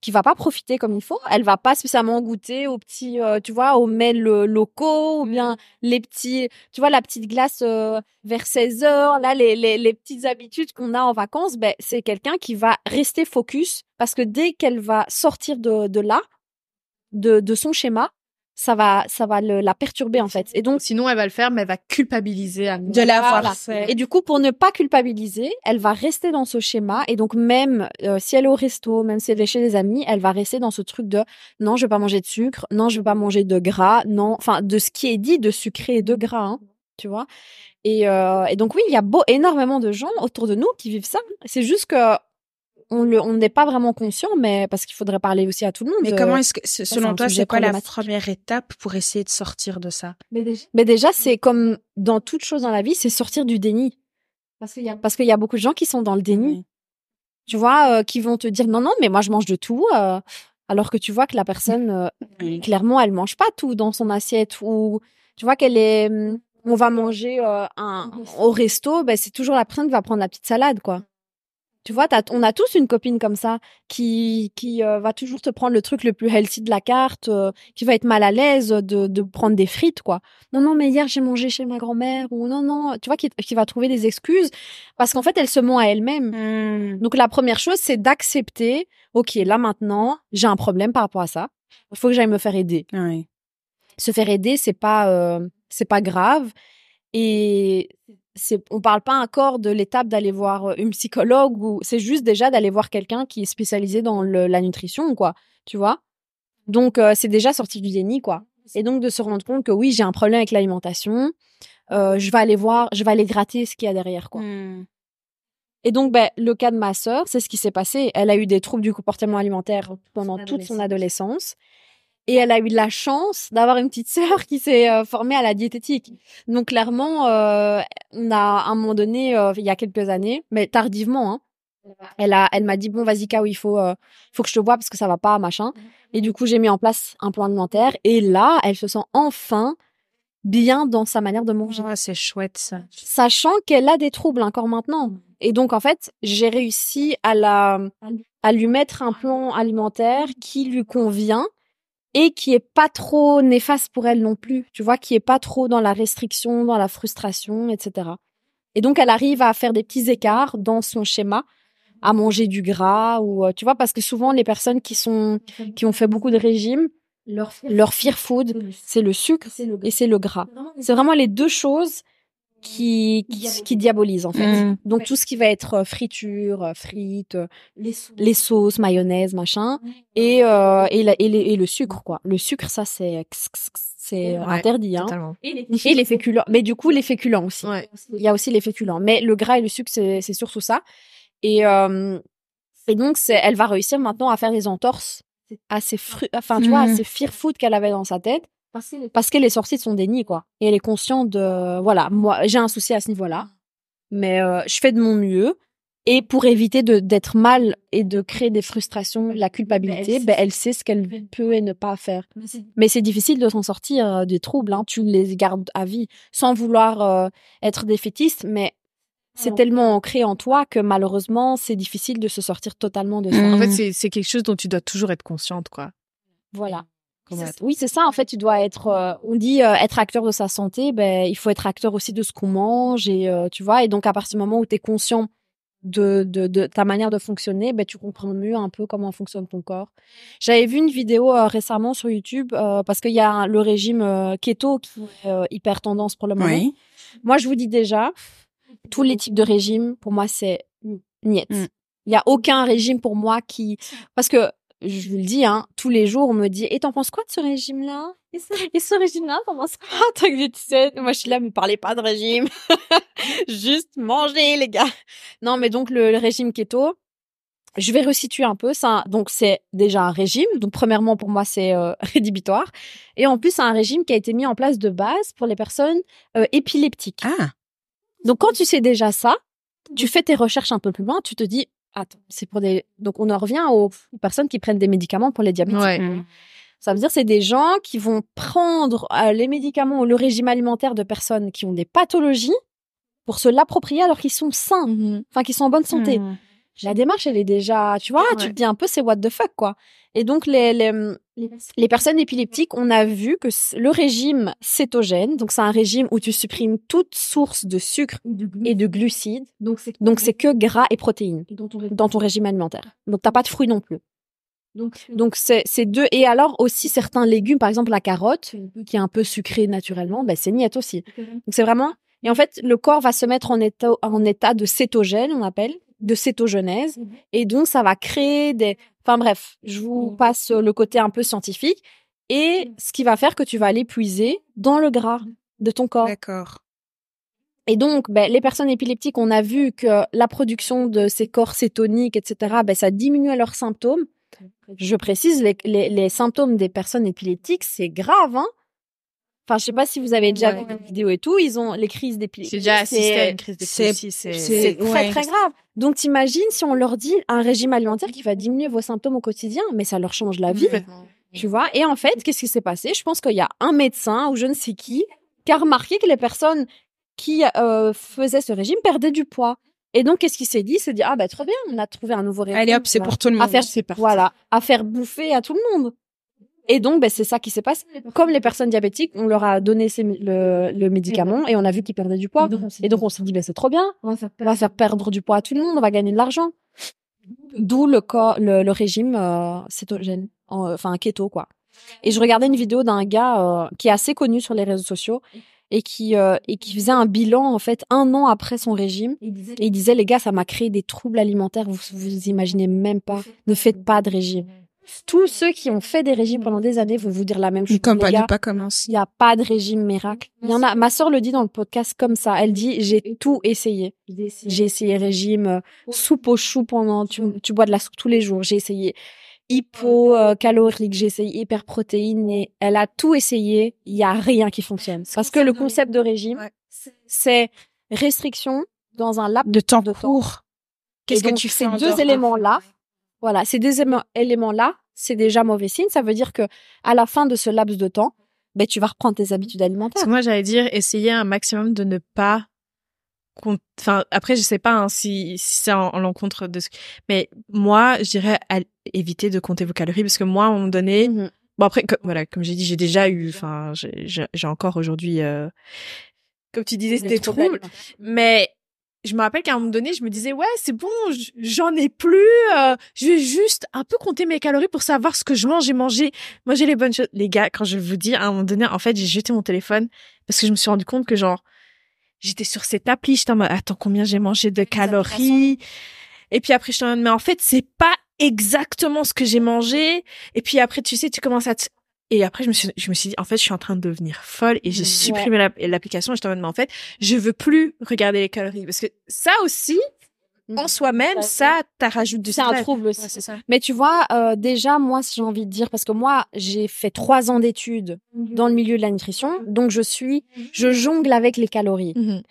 qui va pas profiter comme il faut. Elle va pas spécialement goûter aux petits, euh, tu vois, aux lo- locaux ou bien les petits, tu vois, la petite glace euh, vers 16 heures. Là, les, les, les petites habitudes qu'on a en vacances, ben, c'est quelqu'un qui va rester focus parce que dès qu'elle va sortir de, de là, de, de son schéma, ça va, ça va le- la perturber en fait. Et donc, Sinon, elle va le faire, mais elle va culpabiliser à De la Voilà. forcer. et du coup, pour ne pas culpabiliser, elle va rester dans ce schéma. Et donc, même euh, si elle est au resto, même si elle est chez des amis, elle va rester dans ce truc de non, je veux pas manger de sucre, non, je veux pas manger de gras, non, enfin, de ce qui est dit de sucré et de gras, hein, tu vois. Et, euh, et donc, oui, il y a beau, énormément de gens autour de nous qui vivent ça. C'est juste que on le, on n'est pas vraiment conscient, mais parce qu'il faudrait parler aussi à tout le monde. Mais euh, comment est-ce que, selon toi, c'est quoi la première étape pour essayer de sortir de ça? Mais déjà, c'est comme dans toute chose dans la vie, c'est sortir du déni. Parce qu'il y a, parce qu'il y a beaucoup de gens qui sont dans le déni. Oui. Tu vois, euh, qui vont te dire non, non, mais moi je mange de tout. euh, alors que tu vois que la personne, euh, Oui. clairement, elle mange pas tout dans son assiette. Ou tu vois qu'elle est. hum, On va manger euh, un, au resto, ben, c'est toujours la personne qui va prendre la petite salade, quoi. Tu vois, on a tous une copine comme ça qui qui euh, va toujours te prendre le truc le plus healthy de la carte, euh, qui va être mal à l'aise de, de prendre des frites, quoi. Non, non, mais hier j'ai mangé chez ma grand-mère ou non, non, tu vois, qui, qui va trouver des excuses parce qu'en fait elle se ment à elle-même. Hmm. Donc la première chose, c'est d'accepter, ok, là maintenant j'ai un problème par rapport à ça. Il faut que j'aille me faire aider. Oui. Se faire aider, c'est pas euh, c'est pas grave et c'est on parle pas encore de l'étape d'aller voir euh, une psychologue ou c'est juste déjà d'aller voir quelqu'un qui est spécialisé dans le- la nutrition quoi, tu vois? Donc euh, c'est déjà sorti du déni quoi. Et donc de se rendre compte que oui, j'ai un problème avec l'alimentation, euh, je vais aller voir, je vais aller gratter ce qu'il y a derrière quoi. Hmm. Et donc, ben, le cas de ma sœur, c'est ce qui s'est passé. Elle a eu des troubles du comportement alimentaire pendant toute son adolescence. Et elle a eu de la chance d'avoir une petite sœur qui s'est euh, formée à la diététique. Donc, clairement, euh, on a, à un moment donné, euh, il y a quelques années, mais tardivement, hein, elle a, elle m'a dit, bon, vas-y, Kao, il faut, euh, faut que je te vois parce que ça va pas, machin. Et du coup, j'ai mis en place un plan alimentaire. Et là, elle se sent enfin bien dans sa manière de manger Ah, c'est chouette ça. sachant qu'elle a des troubles encore maintenant. Et donc, en fait, j'ai réussi à la, à lui mettre un plan alimentaire qui lui convient et qui est pas trop néfaste pour elle non plus. Tu vois, qui est pas trop dans la restriction, dans la frustration, etc. Et donc, elle arrive à faire des petits écarts dans son schéma, à manger du gras ou, euh, tu vois, parce que souvent, les personnes qui sont, qui ont fait beaucoup de régimes, leur, leur fear food, c'est le sucre et c'est le gras. C'est vraiment les deux choses qui, qui, qui diabolisent, en fait. Hmm. Donc, tout ce qui va être euh, friture, euh, frites, euh, les sauces, mayonnaise, machin, et, euh, et, la- et, les- et le sucre, quoi. Le sucre, ça, c'est, c'est Ouais, interdit, hein. Et les féculents. Mais du coup, les féculents aussi. Ouais. Il y a aussi les féculents. Mais le gras et le sucre, c'est c'est surtout ça. Et, euh, et donc, c'est- elle va réussir maintenant à faire des entorses à ces fru- enfin, tu vois, à ces fear food qu'elle avait dans sa tête. Parce qu'elle est sortie de son déni, quoi. Et elle est consciente de, voilà, moi, j'ai un souci à ce niveau-là. Mais euh, je fais de mon mieux. Et pour éviter de d'être mal et de créer des frustrations, la culpabilité, ben, elle sait ce qu'elle peut et ne pas faire. Mais c'est difficile de s'en sortir euh, des troubles. Hein. Tu les gardes à vie sans vouloir euh, être défaitiste, mais c'est tellement ancré en toi que malheureusement, c'est difficile de se sortir totalement de ça. En fait, c'est c'est quelque chose dont tu dois toujours être consciente, quoi. Voilà. Oui, c'est ça. En fait, tu dois être. euh, on dit euh, être acteur de sa santé. Ben, il faut être acteur aussi de ce qu'on mange et euh, tu vois. Et donc, à partir du moment où tu es conscient de, de, de ta manière de fonctionner, ben, tu comprends mieux un peu comment fonctionne ton corps. J'avais vu une vidéo euh, récemment sur YouTube euh, parce qu'il y a le régime euh, keto qui est euh, hyper tendance pour le moment. Oui. Moi, je vous dis déjà, tous les types de régimes, pour moi, c'est niet. Mm. Il y a aucun régime pour moi qui... Parce que, je vous le dis, hein, tous les jours, on me dit, et t'en penses quoi de ce régime-là? Et ce, et ce régime-là, t'en penses quoi? En tant que diététicienne Moi, je suis là, me parlez pas de régime. Juste manger, les gars. Non, mais donc, le, le régime keto, je vais resituer un peu. Ça, donc, c'est déjà un régime. Donc, premièrement, pour moi, c'est euh, rédhibitoire. Et en plus, c'est un régime qui a été mis en place de base pour les personnes euh, épileptiques. Ah, Donc, quand tu sais déjà ça, tu fais tes recherches un peu plus loin, tu te dis, attends, c'est pour des... Donc, on en revient aux personnes qui prennent des médicaments pour les diabétiques. Ouais. Mm. Ça veut dire c'est des gens qui vont prendre euh, les médicaments ou le régime alimentaire de personnes qui ont des pathologies pour se l'approprier alors qu'ils sont sains, Mhm. enfin qu'ils sont en bonne santé. Mm. La démarche, elle est déjà, tu vois, tu Ouais. te dis un peu c'est what the fuck quoi. Et donc les les, les personnes épileptiques, on a vu que le régime cétogène, donc c'est un régime où tu supprimes toute source de sucre et de glucides, Donc c'est que gras et protéines dans ton régime. dans ton régime alimentaire. Donc t'as pas de fruits non plus. Donc Donc c'est c'est deux et alors aussi certains légumes, par exemple la carotte qui est un peu sucrée naturellement, ben c'est niet aussi. Donc c'est vraiment et en fait le corps va se mettre en état en état de cétogène, on appelle de cétogenèse Mhm. et donc ça va créer des enfin bref, je vous Mhm. passe le côté un peu scientifique et ce qui va faire que tu vas aller puiser dans le gras de ton corps. D'accord. Et donc, ben, les personnes épileptiques, on a vu que la production de ces corps cétoniques, etc., ben, ça diminuait leurs symptômes. Je précise, les, les, les symptômes des personnes épileptiques, c'est grave, hein. Enfin, je sais pas si vous avez déjà Ouais. vu des vidéos et tout, ils ont les crises d'épilepsie. J'ai déjà assisté à c'est- une crise c'est- d'épilepsie. C'est c'est- C'est très, ouais. très grave. Donc, t'imagines si on leur dit un régime alimentaire qui va diminuer vos symptômes au quotidien, mais ça leur change la vie. Tu vois? Et en fait, qu'est-ce qui s'est passé? Je pense qu'il y a un médecin ou je ne sais qui qui a remarqué que les personnes qui euh, faisaient ce régime perdaient du poids. Et donc, qu'est-ce qu'il s'est dit? Il s'est dit ah bah trop bien, on a trouvé un nouveau régime. Allez hop, c'est pour tout le à monde. faire C'est parti. voilà, à faire bouffer à tout le monde. Et donc, ben, c'est ça qui s'est passé. Comme les personnes diabétiques, on leur a donné ces- le, le médicament et on a vu qu'ils perdaient du poids. Et donc, on s'est dit, ben, c'est trop bien. on va faire On va faire perdre du poids à tout le monde, on va gagner de l'argent. D'où le, le, le régime euh, cétogène, en- enfin keto quoi. Et je regardais une vidéo d'un gars euh, qui est assez connu sur les réseaux sociaux et qui euh, et qui faisait un bilan en fait un an après son régime Il disait et il disait les gars ça m'a créé des troubles alimentaires vous vous imaginez même pas ne faites pas de régime tous ceux qui ont fait des régimes pendant des années vont vous dire la même chose Comme pas pas commencer. il n'y a pas de régime miracle. Il y en a. Ma sœur le dit dans le podcast comme ça. Elle dit j'ai tout essayé. J'ai essayé régime euh, soupe au chou pendant. Tu, tu bois de la soupe tous les jours. J'ai essayé hypo euh, calorique. J'ai essayé hyper protéine. Et elle a tout essayé. Il y a rien qui fonctionne. Parce que le concept de régime, Ouais. c'est restriction dans un laps De temps de temps. court. Qu'est-ce que tu fais ces deux dehors de- éléments-là, voilà, ces deux éléments- éléments-là, c'est déjà mauvais signe. Ça veut dire que à la fin de ce laps de temps, ben, tu vas reprendre tes habitudes alimentaires. Parce que moi, j'allais dire, essayer un maximum de ne pas. Enfin, après, je sais pas hein, si, si c'est en, en l'encontre de ce. Mais moi, je dirais à- éviter de compter vos calories parce que moi, à un moment donné, Mhm. bon après, comme, voilà, comme j'ai dit, j'ai déjà eu, enfin, j'ai- encore aujourd'hui, euh, comme tu disais, c'était trouble. Mais je me rappelle qu'à un moment donné, je me disais, ouais, c'est bon, j'en ai plus. euh, je vais juste un peu compter mes calories pour savoir ce que je mange et manger. Manger les bonnes choses. Les gars, quand je vous dis, à un moment donné, en fait, j'ai jeté mon téléphone parce que je me suis rendu compte que, genre, j'étais sur cette appli, j'étais en mode, attends, combien j'ai mangé de calories? Et puis après, je suis en mode, mais en fait, c'est pas exactement ce que j'ai mangé. Et puis après, tu sais, tu commences à te... Et après, je me suis, je me suis dit, en fait, je suis en train de devenir folle et j'ai Ouais. supprimé la- l'application. J'étais en mode, mais en fait, je veux plus regarder les calories. Parce que ça aussi, en soi-même, ça, t'as rajoute du C'est un stress. trouble aussi. Ouais, ça. Mais tu vois, euh, déjà, moi, si j'ai envie de dire, parce que moi, j'ai fait trois ans d'études dans le milieu de la nutrition, donc je suis, je jongle avec les calories. Mhm.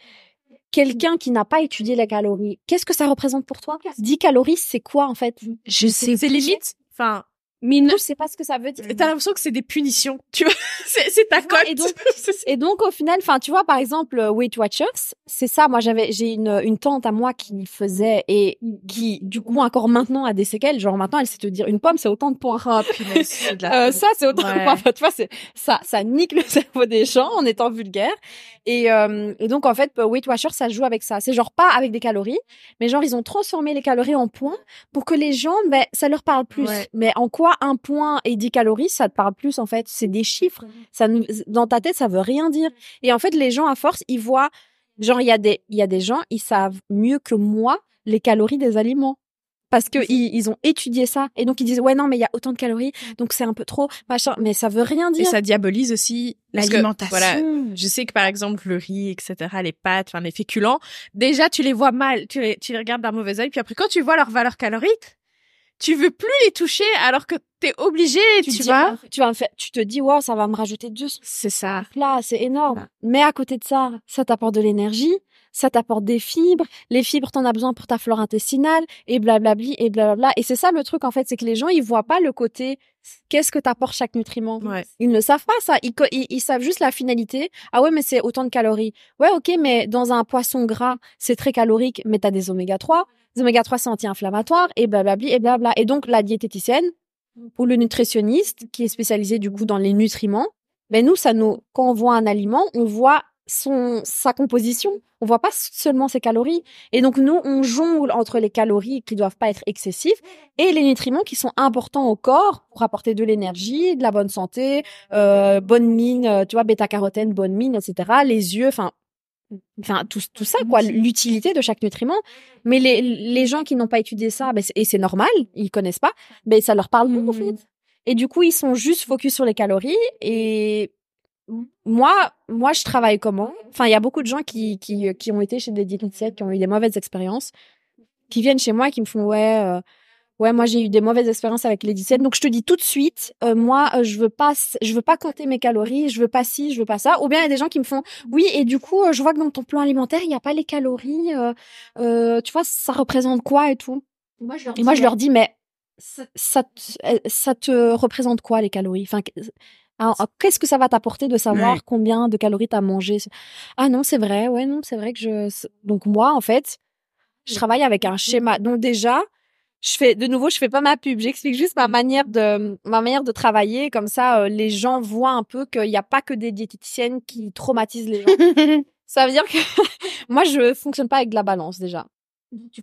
Quelqu'un qui n'a pas étudié les calories, qu'est-ce que ça représente pour toi? 10 calories, c'est quoi en fait? Je sais. C'est limite, enfin, Mais je sais pas ce que ça veut dire. T'as l'impression que c'est des punitions, tu vois. c'est, c'est ta cote. Et donc, et donc, au final, enfin, tu vois, par exemple, euh, Weight Watchers, c'est ça. Moi, j'avais, j'ai une, une tante à moi qui faisait et qui, du coup, encore maintenant a des séquelles. Genre, maintenant, elle sait te dire, une pomme, c'est autant de points. Oh, punaise, c'est de la Euh, ça, c'est autant de points. Enfin, tu vois, c'est, ça, ça nique le cerveau des gens en étant vulgaire. Et, euh, et donc, en fait, Weight Watchers, ça joue avec ça. C'est genre pas avec des calories, mais genre, ils ont transformé les calories en points pour que les gens, ben, ça leur parle plus. Ouais. Mais en quoi un point et 10 calories, ça te parle plus, en fait? C'est des chiffres. Ça, nous- dans ta tête, ça veut rien dire. Et en fait, les gens, à force, ils voient, genre, il y a des, il y a des gens, ils savent mieux que moi les calories des aliments. Parce que ils, ils ont étudié ça. Et donc, ils disent, ouais, non, mais il y a autant de calories. Donc, c'est un peu trop, machin. Mais ça veut rien Et dire. ça diabolise aussi L'alimentation. Voilà, je sais que par exemple le riz, etc., les pâtes, enfin les féculents, déjà tu les vois mal, tu les, tu les regardes d'un mauvais œil, puis après quand tu vois leur valeur calorique, tu veux plus les toucher alors que t'es obligé, tu, dis, vois? tu vas faire, tu te dis, wow, ça va me rajouter 200 C'est ça. là, c'est énorme. Voilà. Mais à côté de ça, ça t'apporte de l'énergie, ça t'apporte des fibres, les fibres t'en as besoin pour ta flore intestinale, et blablabli, et blablabla. Et c'est ça le truc, en fait, c'est que les gens, ils voient pas le côté, qu'est-ce que t'apporte chaque nutriment. Ouais. Ils ne savent pas ça. Ils, ils savent juste la finalité. Ah ouais, mais c'est autant de calories. Ouais, ok, mais dans un poisson gras, c'est très calorique, mais t'as des oméga 3. Oméga 3, c'est anti-inflammatoire, et blablabli, et blabla. Et donc, la diététicienne, ou le nutritionniste, qui est spécialisé, du coup, dans les nutriments, ben nous, ça nous, quand on voit un aliment, on voit son, sa composition. On voit pas seulement ses calories. Et donc, nous, on jongle entre les calories qui doivent pas être excessives et les nutriments qui sont importants au corps pour apporter de l'énergie, de la bonne santé, euh, bonne mine, euh, tu vois, bêta-carotène, bonne mine, etc. Les yeux, enfin, enfin, tout, tout ça, quoi, l'utilité de chaque nutriment. Mais les, les gens qui n'ont pas étudié ça, ben, et c'est normal, ils connaissent pas, ben, ça leur parle beaucoup, en fait. Et du coup, ils sont juste focus sur les calories et moi, moi, je travaille comment? Enfin, il y a beaucoup de gens qui, qui, qui ont été chez des diététiciennes, qui ont eu des mauvaises expériences, qui viennent chez moi et qui me font ouais, euh, ouais, moi j'ai eu des mauvaises expériences avec les diététiciennes. Donc je te dis tout de suite, euh, moi, euh, je veux pas, je veux pas compter mes calories, je veux pas ci, je veux pas ça. Ou bien il y a des gens qui me font oui et du coup, euh, je vois que dans ton plan alimentaire il y a pas les calories. euh, euh, tu vois, ça représente quoi et tout? Et moi je leur dis mais ça, ça, te, ça te représente quoi les calories? Enfin, ah, ah, qu'est-ce que ça va t'apporter de savoir Ouais. combien de calories t'as mangé? Ah non, c'est vrai, ouais, non, c'est vrai que je. Donc moi, en fait, je travaille avec un schéma. Donc déjà, je fais de nouveau, je fais pas ma pub. J'explique juste ma manière de ma manière de travailler. Comme ça, euh, les gens voient un peu qu'il n'y a pas que des diététiciennes qui traumatisent les gens. ça veut dire que moi, je fonctionne pas avec de la balance déjà.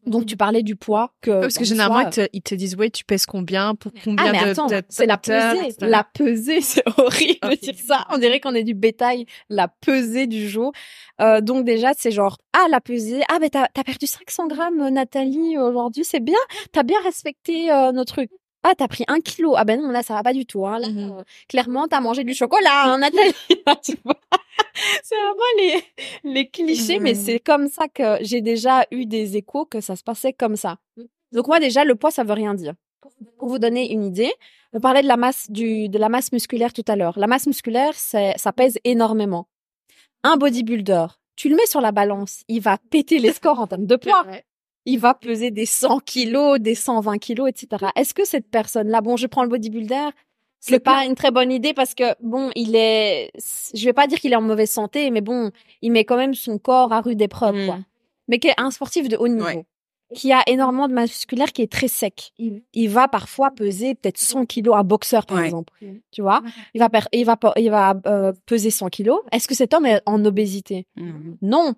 Donc tu parlais du poids que Parce que en généralement, ils te, ils te disent, ouais, tu pèses combien, pour combien ah mais de, attends, de- c'est la pesée. etc. La pesée, c'est horrible de dire ça. On dirait qu'on est du bétail. La pesée du jour. Euh, donc déjà, c'est genre ah la pesée. Ah mais t'as as perdu 500 grammes, euh, Nathalie aujourd'hui, c'est bien. T'as bien respecté euh, nos trucs. Ah t'as pris un kilo. Ah ben non là ça va pas du tout. Hein. Là, Mhm. euh, clairement t'as mangé du chocolat, hein, Nathalie. c'est vraiment les les clichés, mais Mhm. c'est comme ça que j'ai déjà eu des échos que ça se passait comme ça. Donc moi déjà le poids ça veut rien dire. Pour vous donner une idée, on parlait de la masse du de la masse musculaire tout à l'heure. La masse musculaire, ça pèse énormément. Un bodybuilder, tu le mets sur la balance, il va péter les scores en termes de poids. Ouais. Il va peser des 100 kilos, des 120 kilos, etc. Est-ce que cette personne-là, bon, je prends le bodybuilder, c'est pas une très bonne idée parce que bon, il est, je vais pas dire qu'il est en mauvaise santé, mais bon, il met quand même son corps à rude épreuve, Mm. quoi. Mais qu'un un sportif de haut niveau, Ouais. Qui a énormément de masse musculaire, qui est très sec, il va parfois peser peut-être 100 kilos, un boxeur par Ouais. exemple, tu vois? Il va, per- il va, pe- il va euh, peser 100 kilos. Est-ce que cet homme est en obésité? Mhm. Non,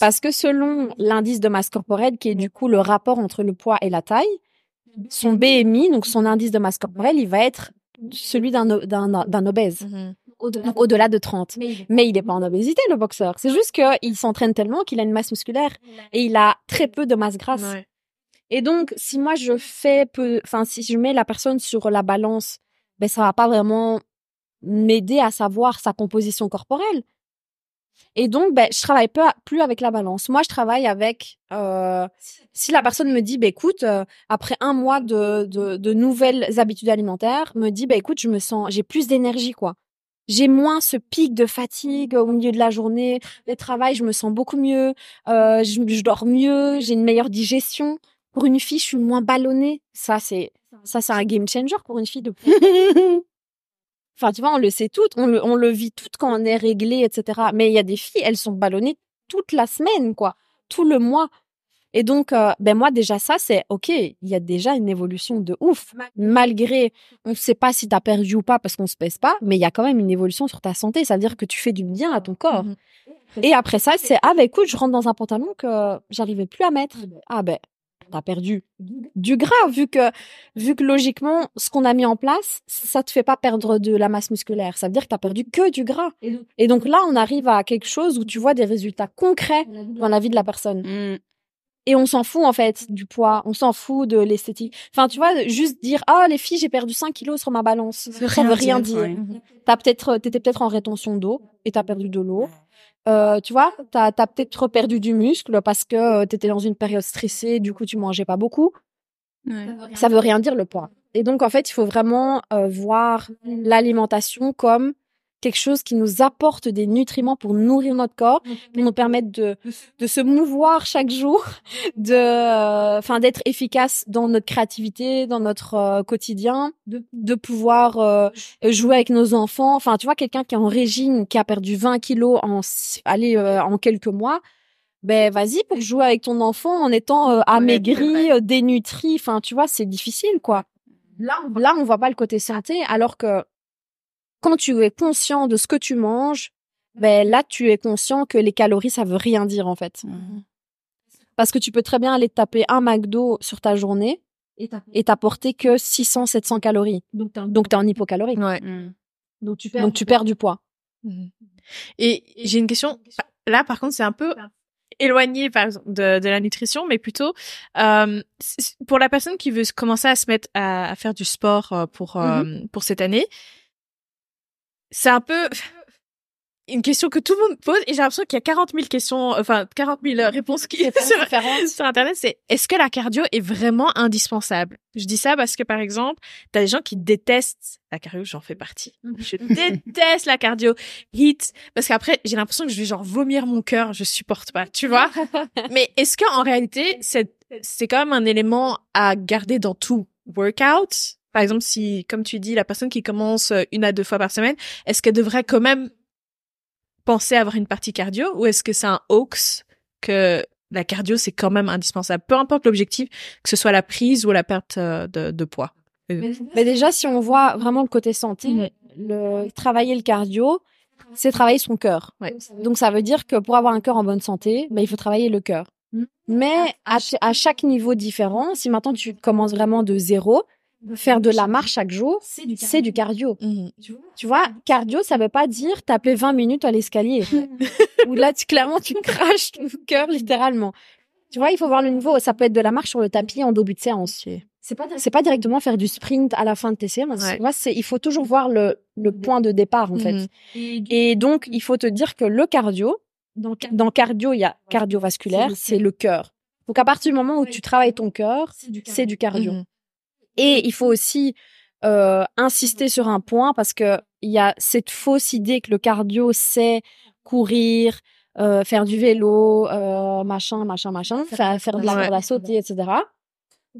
parce que selon l'indice de masse corporelle, qui est du coup le rapport entre le poids et la taille, son BMI, donc son indice de masse corporelle, il va être celui d'un obèse, Mhm. donc au-delà de 30. Mais il n'est pas en obésité, le boxeur. C'est juste qu'il s'entraîne tellement qu'il a une masse musculaire et il a très peu de masse grasse. Ouais. Et donc, si moi je fais peu, enfin, si je mets la personne sur la balance, ben, ça va pas vraiment m'aider à savoir sa composition corporelle. Et donc, ben, je travaille peu, plus avec la balance. Moi, je travaille avec, euh, si la personne me dit, ben, écoute, euh, après un mois de, de, de nouvelles habitudes alimentaires, me dit, ben, écoute, je me sens, j'ai plus d'énergie, quoi. J'ai moins ce pic de fatigue au milieu de la journée, le travail, je me sens beaucoup mieux, euh, je, je dors mieux, j'ai une meilleure digestion. Pour une fille, je suis moins ballonnée. Ça, c'est, Ça, c'est un game changer pour une fille de Enfin, tu vois, on le sait toutes, on le, on le vit toutes quand on est réglé, etc. Mais il y a des filles, elles sont ballonnées toute la semaine, quoi, tout le mois. Et donc, euh, ben moi déjà ça, c'est ok. Il y a déjà une évolution de ouf, malgré on ne sait pas si tu as perdu ou pas parce qu'on se pèse pas, mais il y a quand même une évolution sur ta santé. Ça veut dire que tu fais du bien à ton corps. Mhm. Et après ça, c'est ah ben écoute, je rentre dans un pantalon que j'arrivais plus à mettre. Ah ben t'as perdu du gras vu que vu que logiquement ce qu'on a mis en place ça te fait pas perdre de la masse musculaire ça veut dire que t'as perdu que du gras et donc là on arrive à quelque chose où tu vois des résultats concrets dans la vie de la personne Mm. Et on s'en fout en fait du poids. On s'en fout de l'esthétique. Enfin tu vois juste dire ah les filles j'ai perdu 5 kilos sur ma balance. Ça veut rien dire ouais. t'as peut-être t'étais peut-être en rétention d'eau et t'as perdu de l'eau. Euh, tu vois t'as as, peut-être perdu du muscle parce que euh, t'étais dans une période stressée du coup tu mangeais pas beaucoup. Ouais. ça veut rien dire. le poids. Et donc en fait il faut vraiment euh, voir l'alimentation comme quelque chose qui nous apporte des nutriments pour nourrir notre corps pour nous permettre de de se mouvoir chaque jour de euh, enfin d'être efficace dans notre créativité dans notre euh, quotidien de, de pouvoir euh, jouer avec nos enfants. Enfin tu vois quelqu'un qui est en régime qui a perdu 20 kilos en allez en quelques mois ben vas-y pour jouer avec ton enfant en étant euh, amaigri euh, dénutri. Enfin tu vois c'est difficile quoi. Là on, là on voit pas le côté santé alors que quand tu es conscient de ce que tu manges ben là tu es conscient que les calories ça veut rien dire en fait Mhm. parce que tu peux très bien aller taper un McDo sur ta journée et t'apporter que 600 700 calories donc t'es en hypocalorie Ouais. Donc tu perds donc tu perds du poids Mhm. Et j'ai une question. Là, par contre, c'est un peu éloigné par exemple de, de la nutrition, mais plutôt euh, pour la personne qui veut commencer à se mettre à, à faire du sport euh, pour euh, pour cette année. C'est un peu une question que tout le monde pose et j'ai l'impression qu'il y a 40 000 questions, enfin 40 000 réponses qui sur, sur internet, c'est est-ce que la cardio est vraiment indispensable? Je dis ça parce que par exemple, t'as des gens qui détestent la cardio, j'en fais partie. Je déteste la cardio. Hit parce qu'après j'ai l'impression que je vais genre vomir mon cœur, je supporte pas, tu vois? Mais est-ce que en réalité c'est c'est quand même un élément à garder dans tout workout? Par exemple, si comme tu dis la personne qui commence euh, une à deux fois par semaine, est-ce qu'elle devrait quand même penser à avoir une partie cardio ou est-ce que c'est un hoax que la cardio c'est quand même indispensable, peu importe l'objectif, que ce soit la prise ou la perte euh, de, de poids. Mais déjà, si on voit vraiment le côté santé, le travailler le cardio, c'est travailler son cœur. Ouais. Donc ça veut dire que pour avoir un cœur en bonne santé, ben, il faut travailler le cœur. Mais à, ch- à chaque niveau différent, si maintenant tu commences vraiment de zéro, faire de la marche chaque jour, c'est du cardio. Mhm. Tu vois, cardio, ça veut pas dire taper 20 minutes à l'escalier. Où là, tu, clairement, tu craches ton cœur littéralement. Tu vois, il faut voir le niveau. Ça peut être de la marche sur le tapis en début de séance. C'est pas, c'est pas directement faire du sprint à la fin de tes séances. Ouais. Tu vois, c'est, il faut toujours voir le, le point de départ, en fait. Mhm. Et donc, il faut te dire que le cardio, dans cardio, il y a cardiovasculaire, c'est le cœur. Donc, à partir du moment où tu travailles ton cœur, c'est du cardio. Mhm. Et il faut aussi euh, insister sur un point parce que il y a cette fausse idée que le cardio c'est courir, euh, faire du vélo, euh, machin, machin, machin, faire, faire de la Ouais. corde à sauter, etc.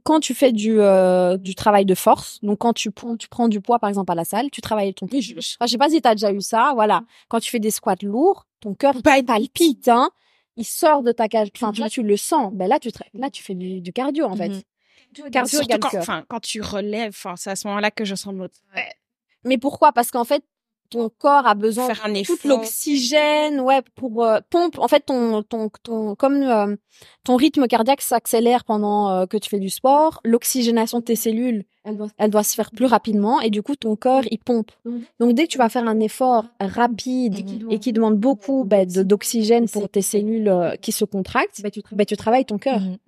Quand tu fais du euh, du travail de force, donc quand tu prends tu prends du poids par exemple à la salle, tu travailles ton cœur. Je, je sais pas si tu as déjà eu ça, voilà. Quand tu fais des squats lourds, ton cœur palpite, hein. Il sort de ta cage, enfin tu vois, tu le sens. Ben là tu là tu fais du, du cardio en fait. Cardio égale quand, cœur. quand tu relèves, c'est à ce moment-là que je sens l'autre. Mais pourquoi? Parce qu'en fait, ton corps a besoin Faire un de tout l'oxygène, ouais, pour euh, pompe. En fait, ton ton ton comme euh, ton rythme cardiaque s'accélère pendant euh, que tu fais du sport, l'oxygénation de tes cellules, elle doit, se faire plus rapidement et du coup ton corps il pompe. Donc dès que tu vas faire un effort rapide et qui demande beaucoup bah, d'oxygène pour tes cellules euh, qui se contractent, bah, tu travailles ton cœur. Mhm.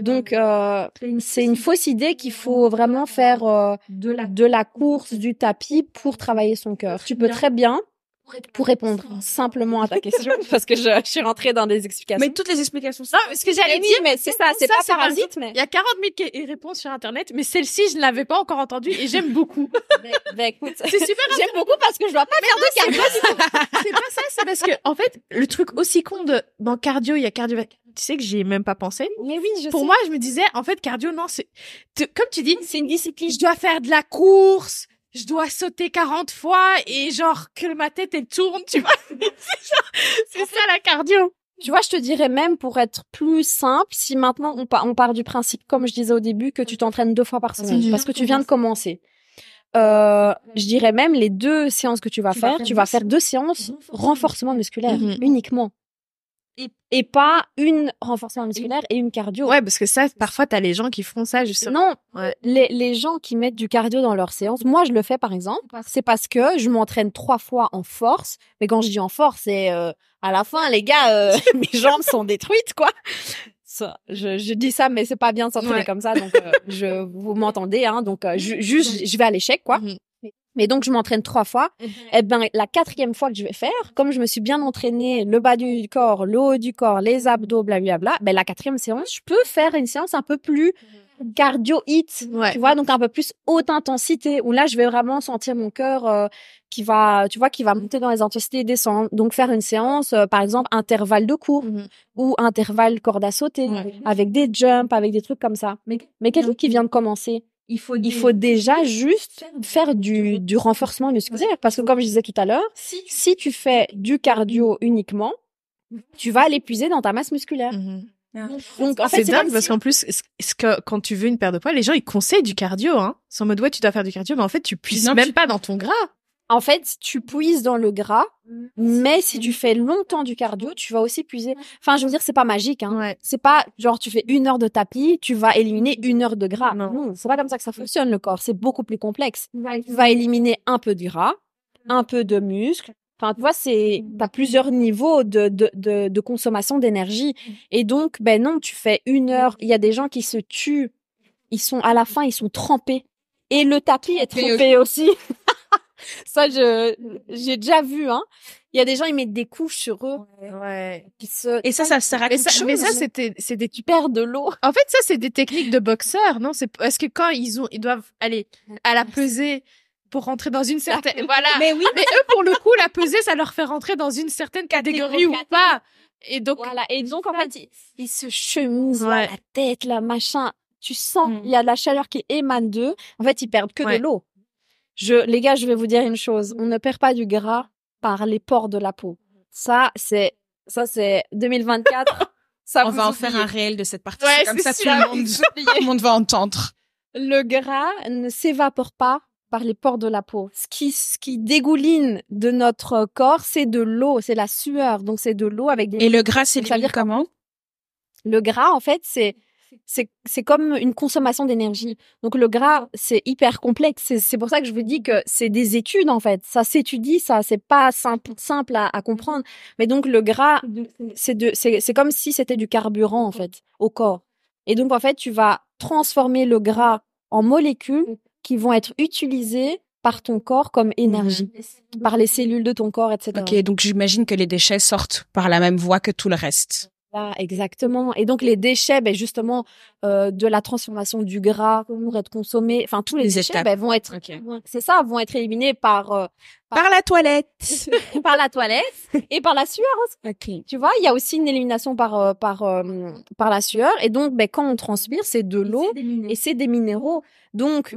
Donc, euh, c'est une fausse idée qu'il faut vraiment faire euh, de, la, course, du tapis pour travailler son cœur. Tu peux très bien, pour répondre simplement à ta question, parce que je, je suis rentrée dans des explications. Mais toutes les explications sont Non, ce que j'allais oui, dire, mais c'est ça, c'est ça, pas parasite, mais... il y a 40 000 que- réponses sur Internet, mais celle-ci, je ne l'avais pas encore entendue et j'aime beaucoup. Ben, écoute, C'est super j'aime beaucoup parce que je dois pas faire de cardio. c'est pas ça, c'est parce que, en fait, le truc aussi con de, dans cardio, il y a cardio, tu sais que j'y ai même pas pensé. Mais oui, je Pour sais. moi, je me disais, en fait, cardio, non, c'est, comme tu dis, c'est une discipline. je dois faire de la course, je dois sauter 40 fois et genre que ma tête elle tourne, tu vois. c'est ça la cardio. Tu vois, je te dirais même pour être plus simple, si maintenant on, pa- on part du principe, comme je disais au début, que tu t'entraînes deux fois par semaine, parce que tu viens de commencer. Euh, je dirais même les deux séances que tu vas Tu vas faire, tu vas faire deux séances renforcement musculaire Mhm. uniquement. Et, pas une renforcement musculaire et une cardio. Ouais, parce que ça, parfois, t'as les gens qui font ça justement. Non, Ouais. les, les gens qui mettent du cardio dans leurs séances, moi je le fais par exemple, c'est parce que je m'entraîne trois fois en force. Mais quand je dis en force, c'est euh, à la fin, les gars, euh, mes jambes sont détruites, quoi. Ça, je, je dis ça, mais c'est pas bien de s'entraîner Ouais. comme ça. Donc, euh, je, vous m'entendez, hein. Donc, ju- juste, je vais à l'échec, quoi. Mhm. Mais donc, je m'entraîne trois fois. Eh ben, la quatrième fois que je vais faire, comme je me suis bien entraînée, le bas du corps, le haut du corps, les abdos, blablabla, ben, la quatrième séance, je peux faire une séance un peu plus cardio hit. Ouais. Tu vois, donc un peu plus haute intensité, où là, je vais vraiment sentir mon cœur euh, qui va, tu vois, qui va monter dans les intensités et descendre. Donc, faire une séance, euh, par exemple, intervalle de cours Mhm. ou intervalle corde à sauter, avec des jumps, avec des trucs comme ça. Mais, mais quelqu'un qui vient de commencer, il faut, il faut déjà juste faire du, du renforcement musculaire. Parce que comme je disais tout à l'heure, si tu fais du cardio uniquement, tu vas l'épuiser dans ta masse musculaire. Mhm. Donc, en fait, c'est dingue parce si- qu'en plus, est-ce est-ce que quand tu veux une paire de poids, les gens ils conseillent du cardio, hein. C'est en mode ouais, tu dois faire du cardio, mais en fait tu puisses Non, même tu- pas dans ton gras. En fait, tu puises dans le gras, mais si tu fais longtemps du cardio, tu vas aussi puiser. Enfin, je veux dire, c'est pas magique, hein. Ouais. C'est pas genre tu fais une heure de tapis, tu vas éliminer une heure de gras. Non. Non, c'est pas comme ça que ça fonctionne le corps. C'est beaucoup plus complexe. Tu vas éliminer un peu de gras, un peu de muscle. Enfin, tu vois, c'est t'as plusieurs niveaux de de de, de consommation d'énergie. Et donc, ben non, tu fais une heure. Il y a des gens qui se tuent. Ils sont à la fin, ils sont trempés. Et le tapis est Trempé trempé aussi. ça, je j'ai déjà vu. Hein. Il y a des gens, ils mettent des couches sur eux. Ouais. Se... Et ça, ça sert à Mais quelque ça, mais ça chose. c'était, c'est des tu perds de l'eau. En fait, ça, c'est des techniques de boxeurs, non? C'est parce que quand ils ont, ils doivent aller à la pesée pour rentrer dans une certaine, voilà. Mais oui, Mais eux, pour le coup, la pesée, ça leur fait rentrer dans une certaine catégorie ou pas. Et donc, Voilà. Et donc, en fait, ils, ils se chemisent Ouais. la tête, la machin. Tu sens, Mm. il y a de la chaleur qui émane d'eux. En fait, ils perdent que Ouais. de l'eau. Je, les gars, je vais vous dire une chose. On ne perd pas du gras par les pores de la peau. Ça, c'est, ça, c'est 2024. ça, on va en faire un réel de cette partie. Ouais, comme ça, tout le, monde, tout le monde va entendre. Le gras ne s'évapore pas par les pores de la peau. Ce qui, ce qui dégouline de notre corps, c'est de l'eau, c'est la sueur. Donc, c'est de l'eau avec des Et le gras, c'est comment? Le gras, en fait, c'est c'est comme une consommation d'énergie. Donc le gras, c'est hyper complexe. C'est pour ça que je vous dis que c'est des études en fait. Ça s'étudie, ça c'est pas simple simple à, à comprendre. Mais donc le gras, c'est comme si c'était du carburant en fait au corps. Et donc en fait, tu vas transformer le gras en molécules qui vont être utilisées par ton corps comme énergie, par les cellules de ton corps, etc. Ok, donc j'imagine que les déchets sortent par la même voie que tout le reste. Exactement. Et donc les déchets, ben justement, euh, de la transformation du gras pour être consommé, enfin tous les, Les déchets, ben, vont être, vont- c'est ça, vont être éliminés par euh, Par la toilette. par la toilette et par la sueur aussi. Ok. Tu vois, il y a aussi une élimination par euh, par euh, par la sueur. Et donc, ben quand on transpire, c'est de l'eau et c'est des minéraux. Donc,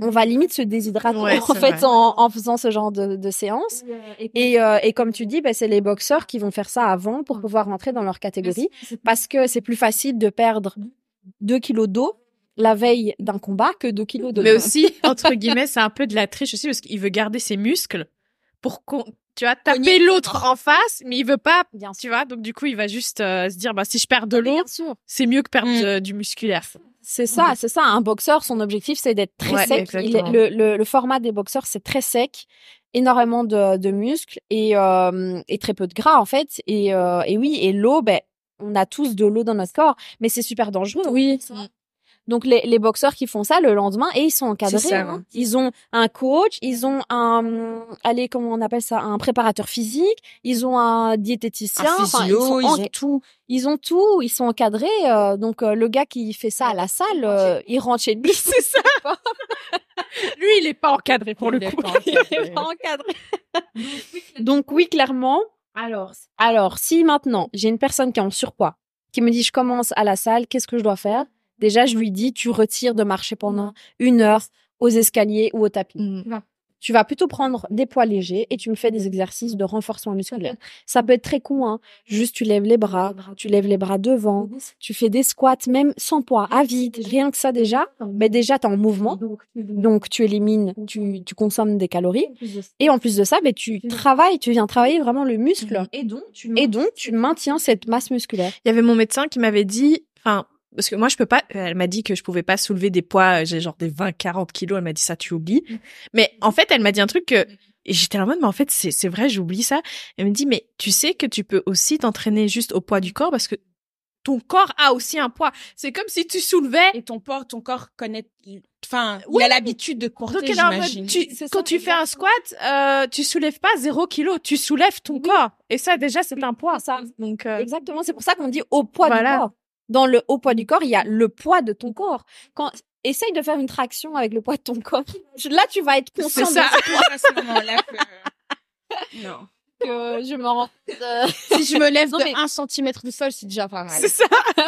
on va limite se déshydrater Ouais, en fait en, en faisant ce genre de, de séance. Et, euh, et comme tu dis, ben, c'est les boxeurs qui vont faire ça avant pour pouvoir rentrer dans leur catégorie parce que c'est plus facile de perdre 2 kilos d'eau la veille d'un combat que 2 kilos de mais aussi, entre guillemets, c'est un peu de la triche aussi parce qu'il veut garder ses muscles pour qu'on, tu vois, taper l'autre en face, mais il veut pas, Bien sûr. tu vois, donc du coup, il va juste euh, se dire, bah, si je perds de l'eau, c'est mieux que perdre Mm. euh, du musculaire. C'est ça, c'est ça. Un boxeur, son objectif, c'est d'être très Ouais, sec. Il est- exactement. le, le, le format des boxeurs, c'est très sec, énormément de, de muscles et, euh, et très peu de gras en fait. Et, euh, et oui, et l'eau, ben, on a tous de l'eau dans notre corps, mais c'est super dangereux. Oui. Donc les, les boxeurs qui font ça le lendemain et ils sont encadrés. Ça, hein. Ils ont un coach, ils ont un, allez comment on appelle ça, un préparateur physique, ils ont un diététicien, Un physio, ils, sont ont tout. ils ont tout, ils sont encadrés. euh, donc euh, le gars qui fait ça à la salle, euh, il rentre chez lui. C'est ça. Lui, il est pas encadré pour le Il coup. pas Il est pas encadré. donc oui, clairement, Alors, alors, si maintenant j'ai une personne qui est en surpoids, qui me dit je commence à la salle, qu'est-ce que je dois faire? Déjà, je lui dis tu retires de marcher pendant une heure aux escaliers ou au tapis. Mm. Tu vas plutôt prendre des poids légers et tu me fais des exercices de renforcement musculaire. Ça peut être très con, hein. Juste tu lèves les bras, tu lèves les bras devant, tu fais des squats même sans poids, à vide. Rien que ça déjà, mais déjà tu es en mouvement. Donc tu élimines, tu, tu consommes des calories. Et en plus de ça, ben, tu travailles, tu viens travailler vraiment le muscle. Et donc, tu Et donc tu maintiens cette masse musculaire. Il y avait mon médecin qui m'avait dit, enfin, parce que moi je peux pas, elle m'a dit que je pouvais pas soulever des poids, euh, j'ai genre des 20, 40 kilos, elle m'a dit ça, tu oublies. Mais en fait, elle m'a dit un truc que, et j'étais en mode, mais en fait, c'est, c'est vrai, j'oublie ça. Elle me dit, mais tu sais que tu peux aussi t'entraîner juste au poids du corps parce que ton corps a aussi un poids. C'est comme si tu soulevais Et ton corps, ton corps connaît, enfin, Oui. il a l'habitude de porter, Donc, tu- quand ça, tu fais un squat, euh, tu soulèves pas zéro kilo, tu soulèves ton corps. Et ça, déjà, c'est un poids. ça. Donc, euh, Exactement, c'est pour ça qu'on dit au poids Voilà. du corps. Dans le haut poids du corps, il y a le poids de ton corps. Quand essaye de faire une traction avec le poids de ton corps, là tu vas être conscient ça. de à ce moment-là que... Non. que je me rends. euh, si je me lève Non, de mais- 1 cm du sol, c'est déjà pas mal. c'est ça.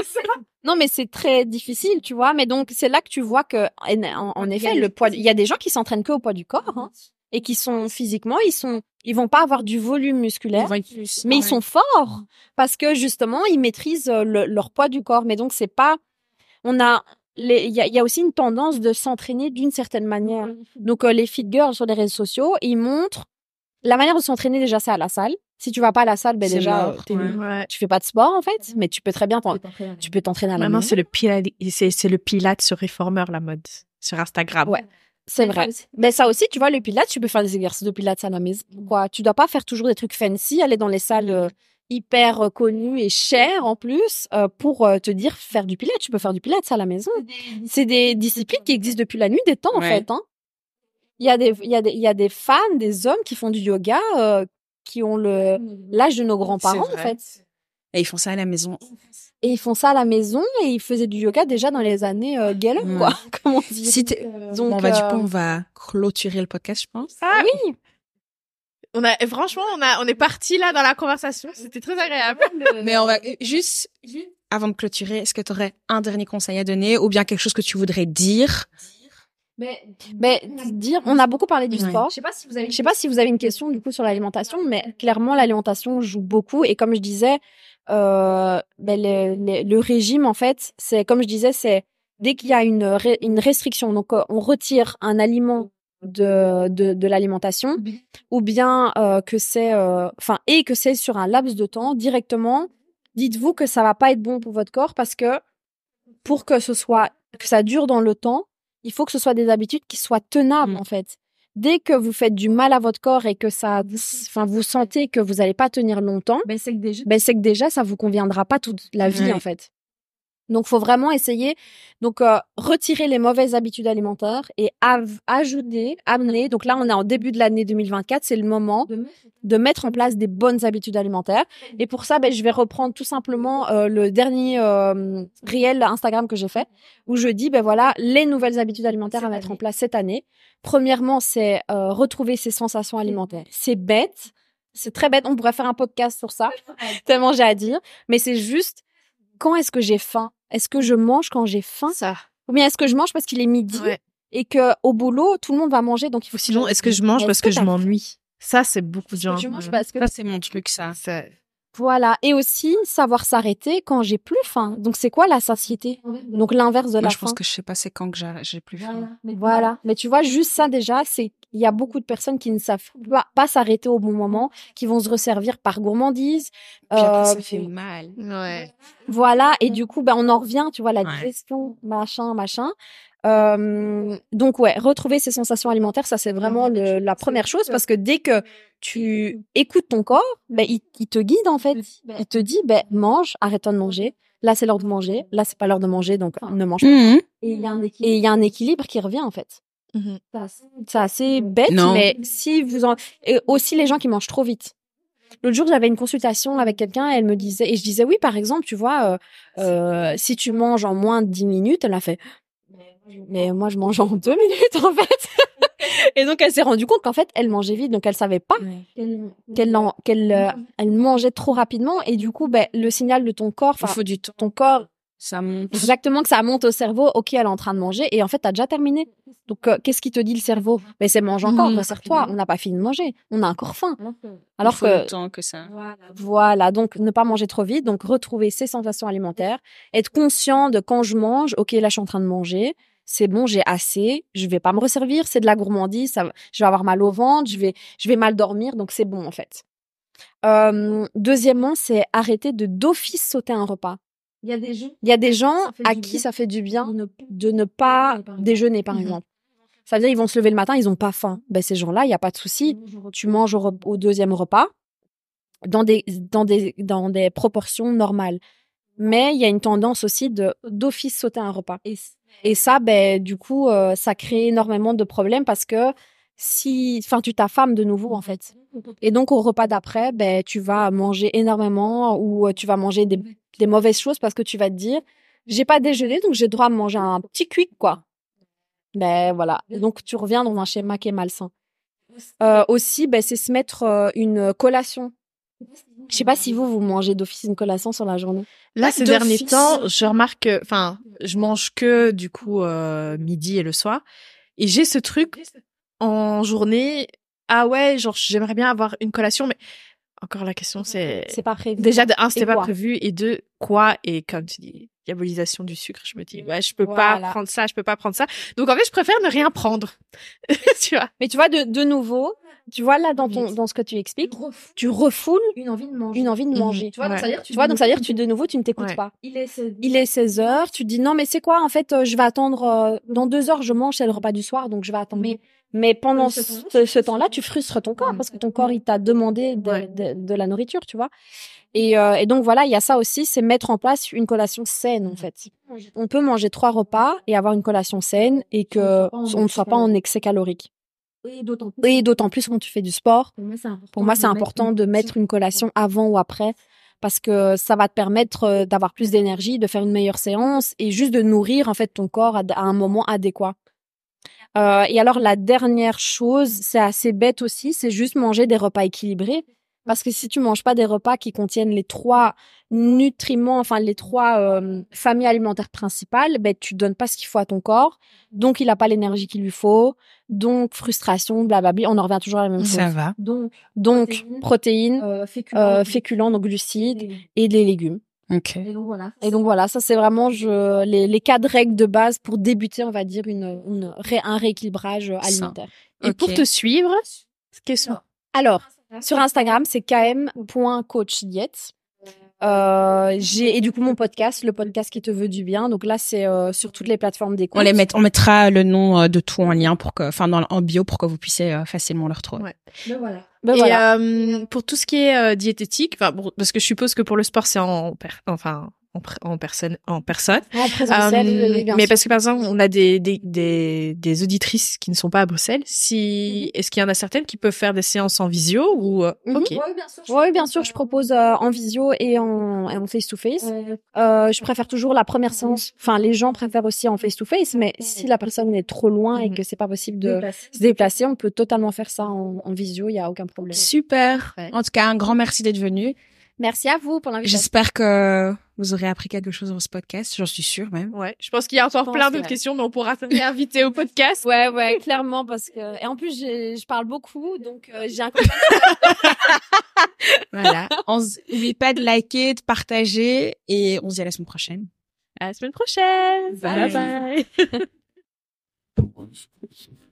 Non, mais c'est très difficile, tu vois. Mais donc c'est là que tu vois que en, en- en effet le poids. Il y a des gens qui s'entraînent que au poids du corps hein, et qui sont physiquement, ils sont, ils vont pas avoir du volume musculaire. Ils plus- mais ils sont forts parce que justement ils maîtrisent euh, le- leur poids du corps mais donc c'est pas on a les- il y a, il y a aussi une tendance de s'entraîner d'une certaine manière donc euh, les fit girls sur les réseaux sociaux ils montrent la manière de s'entraîner déjà c'est à la salle si tu vas pas à la salle ben déjà mort, euh, ouais. tu fais pas de sport en fait mais tu peux très bien t'en- tu peux t'entraîner à la Maintenant, maison c'est le pilate, c'est, c'est le pilate sur Reformer, la mode. Sur Instagram. Ouais. C'est vrai. mais ça aussi tu vois le pilates tu peux faire des exercices de pilates à la maison quoi. Tu dois pas faire toujours des trucs fancy aller dans les salles euh, hyper euh, connues et chères en plus euh, pour te dire faire du pilates. Tu peux faire du pilates à la maison. C'est des disciplines qui existent depuis la nuit des temps en fait hein. Il y a des il y a des il y a des femmes des hommes qui font du yoga euh, qui ont le l'âge de nos grands-parents en fait Et ils font ça à la maison. et ils font ça à la maison et ils faisaient du yoga déjà dans les années euh, Gallup, Ouais. quoi comme on dit Si t'es- donc bon, bah, du euh, coup, on va clôturer le podcast, je pense. Ah, oui On a, franchement, on a, on est parti là dans la conversation. C'était très agréable. Mais on va juste, avant de clôturer, est-ce que tu aurais un dernier conseil à donner ou bien quelque chose que tu voudrais dire? Mais, Mais dire, on a beaucoup parlé du Ouais. sport. je sais pas si vous avez Je sais pas si vous avez une question du coup sur l'alimentation, mais clairement l'alimentation joue beaucoup. Et comme je disais, euh, ben, le, régime en fait, c'est comme je disais, c'est dès qu'il y a une, ré- une restriction, donc euh, on retire un aliment de, de, de l'alimentation, ou bien euh, que c'est, euh, enfin, et que c'est sur un laps de temps directement. Dites-vous que ça va pas être bon pour votre corps parce que pour que ce soit que ça dure dans le temps, il faut que ce soit des habitudes qui soient tenables Mm. en fait. Dès que vous faites du mal à votre corps et que ça, enfin, vous sentez que vous n'allez pas tenir longtemps, Ben, c'est que déjà. ben c'est que déjà ça vous conviendra pas toute la vie Ouais. en fait. Donc faut vraiment essayer. Donc euh, retirer les mauvaises habitudes alimentaires et ajouter amener. Donc là on est en début de l'année 2024 c'est le moment de mettre en place des bonnes habitudes alimentaires. Et pour ça ben je vais reprendre tout simplement euh, le dernier euh, réel Instagram que j'ai fait où je dis ben voilà les nouvelles habitudes alimentaires à mettre en place cette année. Premièrement c'est euh, retrouver ses sensations alimentaires. C'est bête, c'est très bête, on pourrait faire un podcast sur ça. Tellement j'ai à dire. Mais c'est juste, quand est-ce que j'ai faim? Est-ce que je mange quand j'ai faim? Ça. Ou bien est-ce que je mange parce qu'il est midi Ouais. et que au boulot, tout le monde va manger donc il faut Ou sinon, est-ce que je mange parce que, je m'ennuie? Ça, c'est beaucoup de gens. tu manges parce que Ça, c'est mon truc, ça. ça- voilà et aussi savoir s'arrêter quand j'ai plus faim. Donc c'est quoi la satiété? Donc l'inverse de Moi, la je faim. pense que je sais pas c'est quand que j'ai plus faim. Voilà. Mais tu vois, juste ça déjà, c'est il y a beaucoup de personnes qui ne savent pas, pas s'arrêter au bon moment, qui vont se resservir par gourmandise. Puis après, Euh, ça fait mal. Ouais. Voilà, et du coup, ben, on en revient, tu vois, la Ouais. digestion, machin, machin. Euh, donc ouais, retrouver ces sensations alimentaires, ça c'est vraiment le- la première chose parce que dès que tu écoutes ton corps, ben il, il te guide en fait. Il te dit ben mange, arrête-toi de manger. Là c'est l'heure de manger, là c'est pas l'heure de manger donc ne mange pas. Mhm. Et il y a un équilibre, et il y a un équilibre qui revient en fait. Mhm. C'est assez bête, Non. mais si vous en et aussi les gens qui mangent trop vite. L'autre jour, j'avais une consultation avec quelqu'un, elle me disait, et je disais, oui, par exemple, tu vois, euh, euh, si tu manges en moins de 10 minutes, elle a fait, mais moi, je mange en deux minutes, en fait. Et donc, elle s'est rendue compte qu'en fait, elle mangeait vite, donc elle savait pas qu'elle qu'elle euh, elle mangeait trop rapidement. Et du coup, ben, le signal de ton corps, Il enfin, faut du temps. ton corps, Ça monte. exactement que ça monte au cerveau, ok, elle est en train de manger, et en fait, t'as déjà terminé. Donc, euh, qu'est-ce qui te dit le cerveau? Ben, c'est mange encore, Mhm. resserre-toi, on n'a pas fini de manger, on a encore faim. Alors il faut que le temps que ça. voilà, donc ne pas manger trop vite, donc retrouver ses sensations alimentaires, être conscient de quand je mange, ok, là je suis en train de manger, c'est bon, j'ai assez, je vais pas me resservir, c'est de la gourmandise, ça, je vais avoir mal au ventre, je vais, je vais mal dormir, donc c'est bon en fait. Euh, deuxièmement, c'est arrêter de d'office sauter un repas. Il y a des gens. Il y a des gens Ça fait à qui bien ça fait du bien ne de ne pas déjeuner, par Mhm. exemple. Ça veut dire ils vont se lever le matin, ils ont pas faim. Ben ces gens-là, il y a pas de souci tu manges au, deuxième repas dans des, dans des, dans des proportions normales. Mais il y a une tendance aussi de d'office sauter un repas. Et ça, ben, du coup, euh, ça crée énormément de problèmes parce que si, enfin, tu t'affames de nouveau, en fait. Et donc, au repas d'après, ben, tu vas manger énormément ou euh, tu vas manger des, mauvaises choses parce que tu vas te dire, j'ai pas déjeuné, donc j'ai le droit à manger un petit quick, quoi. Ben, voilà. Et donc, tu reviens dans un schéma qui est malsain. Euh, aussi, ben, c'est se mettre une collation. Je sais pas si vous, vous mangez d'office une collation sur la journée. Là, ces derniers temps, je remarque que, enfin, je mange que, du coup, euh, midi et le soir. Et j'ai ce truc en journée. Ah ouais, genre, j'aimerais bien avoir une collation, mais encore la question, c'est, C'est pas prévu. déjà, de un, c'était pas prévu, et deux, quoi? Et comme tu dis, diabolisation du sucre, je me dis, ouais, je peux Voilà. pas prendre ça, je peux pas prendre ça. Donc, en fait, je préfère ne rien prendre. tu vois? Mais tu vois, de, de nouveau, tu vois là dans ton, dans ce que tu expliques, tu refoules Une envie de manger. une envie de Mhm. manger. Tu vois, donc ça veut dire, Tu vois, donc ça veut dire que tu, de nouveau, tu ne t'écoutes Ouais. pas. Il est 16 Il est 16 heures, tu te dis non, mais c'est quoi, en fait, euh, je vais attendre, euh, dans deux heures, je mange, c'est le repas du soir, donc je vais attendre. Mais- Mais, pendant ce ce, temps-là, ce, temps-là, tu frustres ton corps parce que ton corps, il t'a demandé de, Ouais. de, de la nourriture, tu vois. Et, euh, et donc voilà, il y a ça aussi, c'est mettre en place une collation saine, en fait. On peut manger trois repas et avoir une collation saine et que On ne soit pas en excès calorique. Et d'autant plus. Quand tu fais du sport, Pour moi, c'est important. moi, de mettre important une de mettre une collation avant ou après parce que ça va te permettre euh, d'avoir plus d'énergie, de faire une meilleure séance et juste de nourrir en fait ton corps à, à un moment adéquat. Euh, et alors la dernière chose, c'est assez bête aussi, c'est juste manger des repas équilibrés. Parce que si tu manges pas des repas qui contiennent les trois nutriments, enfin les trois euh, familles alimentaires principales, ben tu donnes pas ce qu'il faut à ton corps, donc il a pas l'énergie qu'il lui faut, donc frustration, blablabla. On en revient toujours à la même chose. Ça va. Donc, Donc, Protéines. protéines, euh, féculents. euh, féculents, donc glucides, Et- et des légumes. Ok. Et donc voilà. Et donc voilà, ça c'est vraiment je, les, les quatre règles de base pour débuter, on va dire, une, une ré- un rééquilibrage alimentaire. Et pour te suivre, question. Alors, sur Instagram, c'est km.coachdiet. Euh, j'ai et du coup mon podcast, le podcast qui te veut du bien. Donc là, c'est euh, sur toutes les plateformes d'écoute. On les met, on mettra le nom euh, de tout en lien pour que, enfin, dans, en bio pour que vous puissiez euh, facilement le retrouver. Ouais. Ben voilà. Ben et voilà. euh, pour tout ce qui est euh, diététique, enfin, bon, parce que je suppose que pour le sport, c'est en, enfin, en, pr- en personne, en personne. En présentiel, Euh, oui, bien mais sûr. parce que par exemple, on a des, des, des, des auditrices qui ne sont pas à Bruxelles. Mhm. Si, est-ce qu'il y en a certaines qui peuvent faire des séances en visio ou euh, Mhm. Ok. Ouais, bien sûr. Oui, bien sûr, je propose euh, en visio et en, et en face-to-face. Euh, Euh, je préfère toujours la première séance. Enfin, les gens préfèrent aussi en face-to-face, mais si la personne est trop loin et Mhm. que c'est pas possible de déplacer. se déplacer, on peut totalement faire ça en, en visio, il y a aucun problème. Super. Ouais. En tout cas, un grand merci d'être venu. Merci à vous pour l'invitation. J'espère que vous aurez appris quelque chose dans ce podcast. J'en suis sûre même. Ouais. Je pense qu'il y a encore plein d'autres ouais. questions, mais on pourra te réinviter au podcast. Ouais, ouais, clairement, parce que et en plus je parle beaucoup, donc euh, j'ai un Voilà. on N'oubliez pas de liker, de partager et on se dit à la semaine prochaine. À la semaine prochaine. Bye. bye. bye.